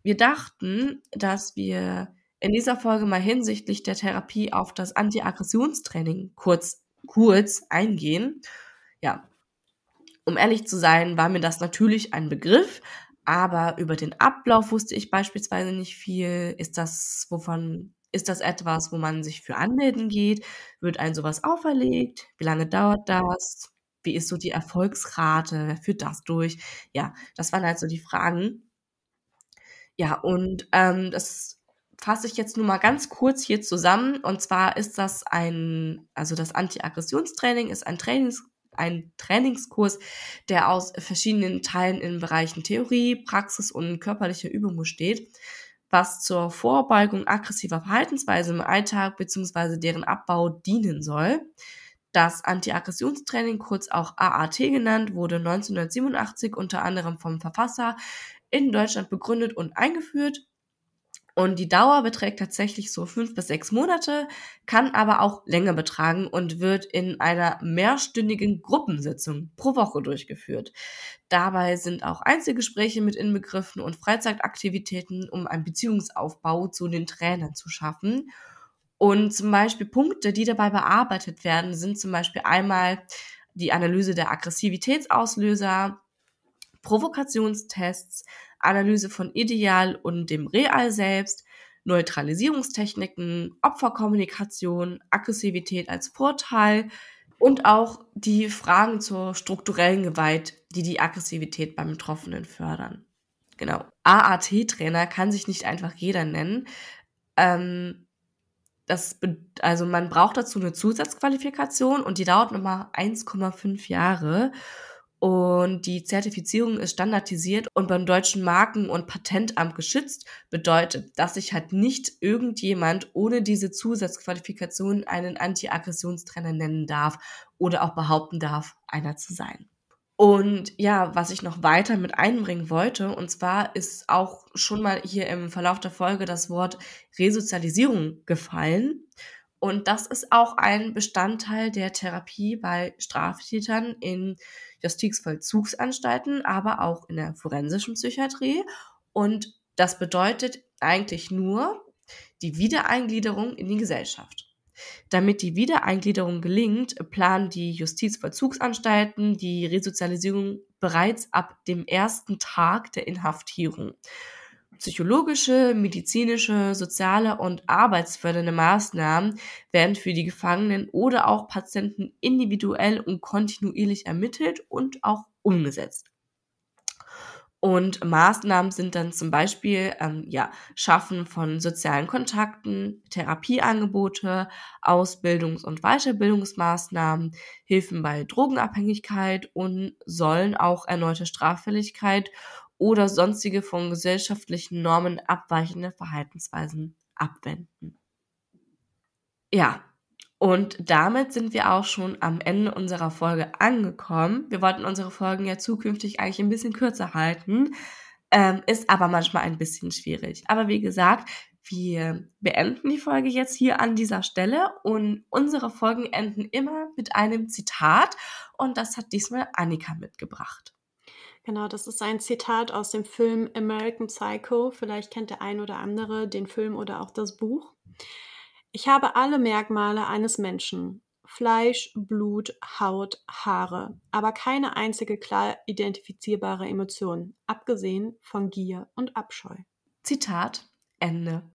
wir dachten, dass wir in dieser Folge mal hinsichtlich der Therapie auf das Anti-Aggressionstraining kurz, kurz eingehen. Ja, um ehrlich zu sein, war mir das natürlich ein Begriff, aber über den Ablauf wusste ich beispielsweise nicht viel. Ist das, wovon, ist das etwas, wo man sich für anmelden geht? Wird ein sowas auferlegt? Wie lange dauert das? Wie ist so die Erfolgsrate? Wer führt das durch? Ja, das waren halt so die Fragen. Ja, und ähm, das fasse ich jetzt nur mal ganz kurz hier zusammen. Und zwar ist das ein, also das Anti-Aggressionstraining ist ein Trainings ein Trainingskurs, der aus verschiedenen Teilen in Bereichen Theorie, Praxis und körperlicher Übung besteht, was zur Vorbeugung aggressiver Verhaltensweise im Alltag bzw. deren Abbau dienen soll. Das Anti-Aggressionstraining, kurz auch AAT genannt, wurde 1987 unter anderem vom Verfasser in Deutschland begründet und eingeführt Und die Dauer beträgt tatsächlich so fünf bis sechs Monate, kann aber auch länger betragen und wird in einer mehrstündigen Gruppensitzung pro Woche durchgeführt. Dabei sind auch Einzelgespräche mit inbegriffen und Freizeitaktivitäten, um einen Beziehungsaufbau zu den Trainern zu schaffen. Und zum Beispiel Punkte, die dabei bearbeitet werden, sind zum Beispiel einmal die Analyse der Aggressivitätsauslöser, Provokationstests, Analyse von Ideal und dem Real selbst, Neutralisierungstechniken, Opferkommunikation, Aggressivität als Vorteil und auch die Fragen zur strukturellen Gewalt, die die Aggressivität beim Betroffenen fördern. Genau. AAT-Trainer kann sich nicht einfach jeder nennen. Ähm, das, also man braucht dazu eine Zusatzqualifikation und die dauert nochmal 1,5 Jahre. Und die Zertifizierung ist standardisiert und beim deutschen Marken- und Patentamt geschützt, bedeutet, dass sich halt nicht irgendjemand ohne diese Zusatzqualifikation einen Anti-Aggressionstrainer nennen darf oder auch behaupten darf, einer zu sein. Und ja, was ich noch weiter mit einbringen wollte, und zwar ist auch schon mal hier im Verlauf der Folge das Wort Resozialisierung gefallen. Und das ist auch ein Bestandteil der Therapie bei Straftätern in Justizvollzugsanstalten, aber auch in der forensischen Psychiatrie. Und das bedeutet eigentlich nur die Wiedereingliederung in die Gesellschaft. Damit die Wiedereingliederung gelingt, planen die Justizvollzugsanstalten die Resozialisierung bereits ab dem ersten Tag der Inhaftierung. Psychologische, medizinische, soziale und arbeitsfördernde Maßnahmen werden für die Gefangenen oder auch Patienten individuell und kontinuierlich ermittelt und auch umgesetzt. Und Maßnahmen sind dann zum Beispiel ähm, ja, Schaffen von sozialen Kontakten, Therapieangebote, Ausbildungs- und Weiterbildungsmaßnahmen, Hilfen bei Drogenabhängigkeit und sollen auch erneute Straffälligkeit oder sonstige von gesellschaftlichen Normen abweichende Verhaltensweisen abwenden. Ja, und damit sind wir auch schon am Ende unserer Folge angekommen. Wir wollten unsere Folgen ja zukünftig eigentlich ein bisschen kürzer halten, ähm, ist aber manchmal ein bisschen schwierig. Aber wie gesagt, wir beenden die Folge jetzt hier an dieser Stelle und unsere Folgen enden immer mit einem Zitat und das hat diesmal Annika mitgebracht. Genau, das ist ein Zitat aus dem Film American Psycho. Vielleicht kennt der ein oder andere den Film oder auch das Buch. Ich habe alle Merkmale eines Menschen. Fleisch, Blut, Haut, Haare, aber keine einzige klar identifizierbare Emotion, abgesehen von Gier und Abscheu. Zitat Ende.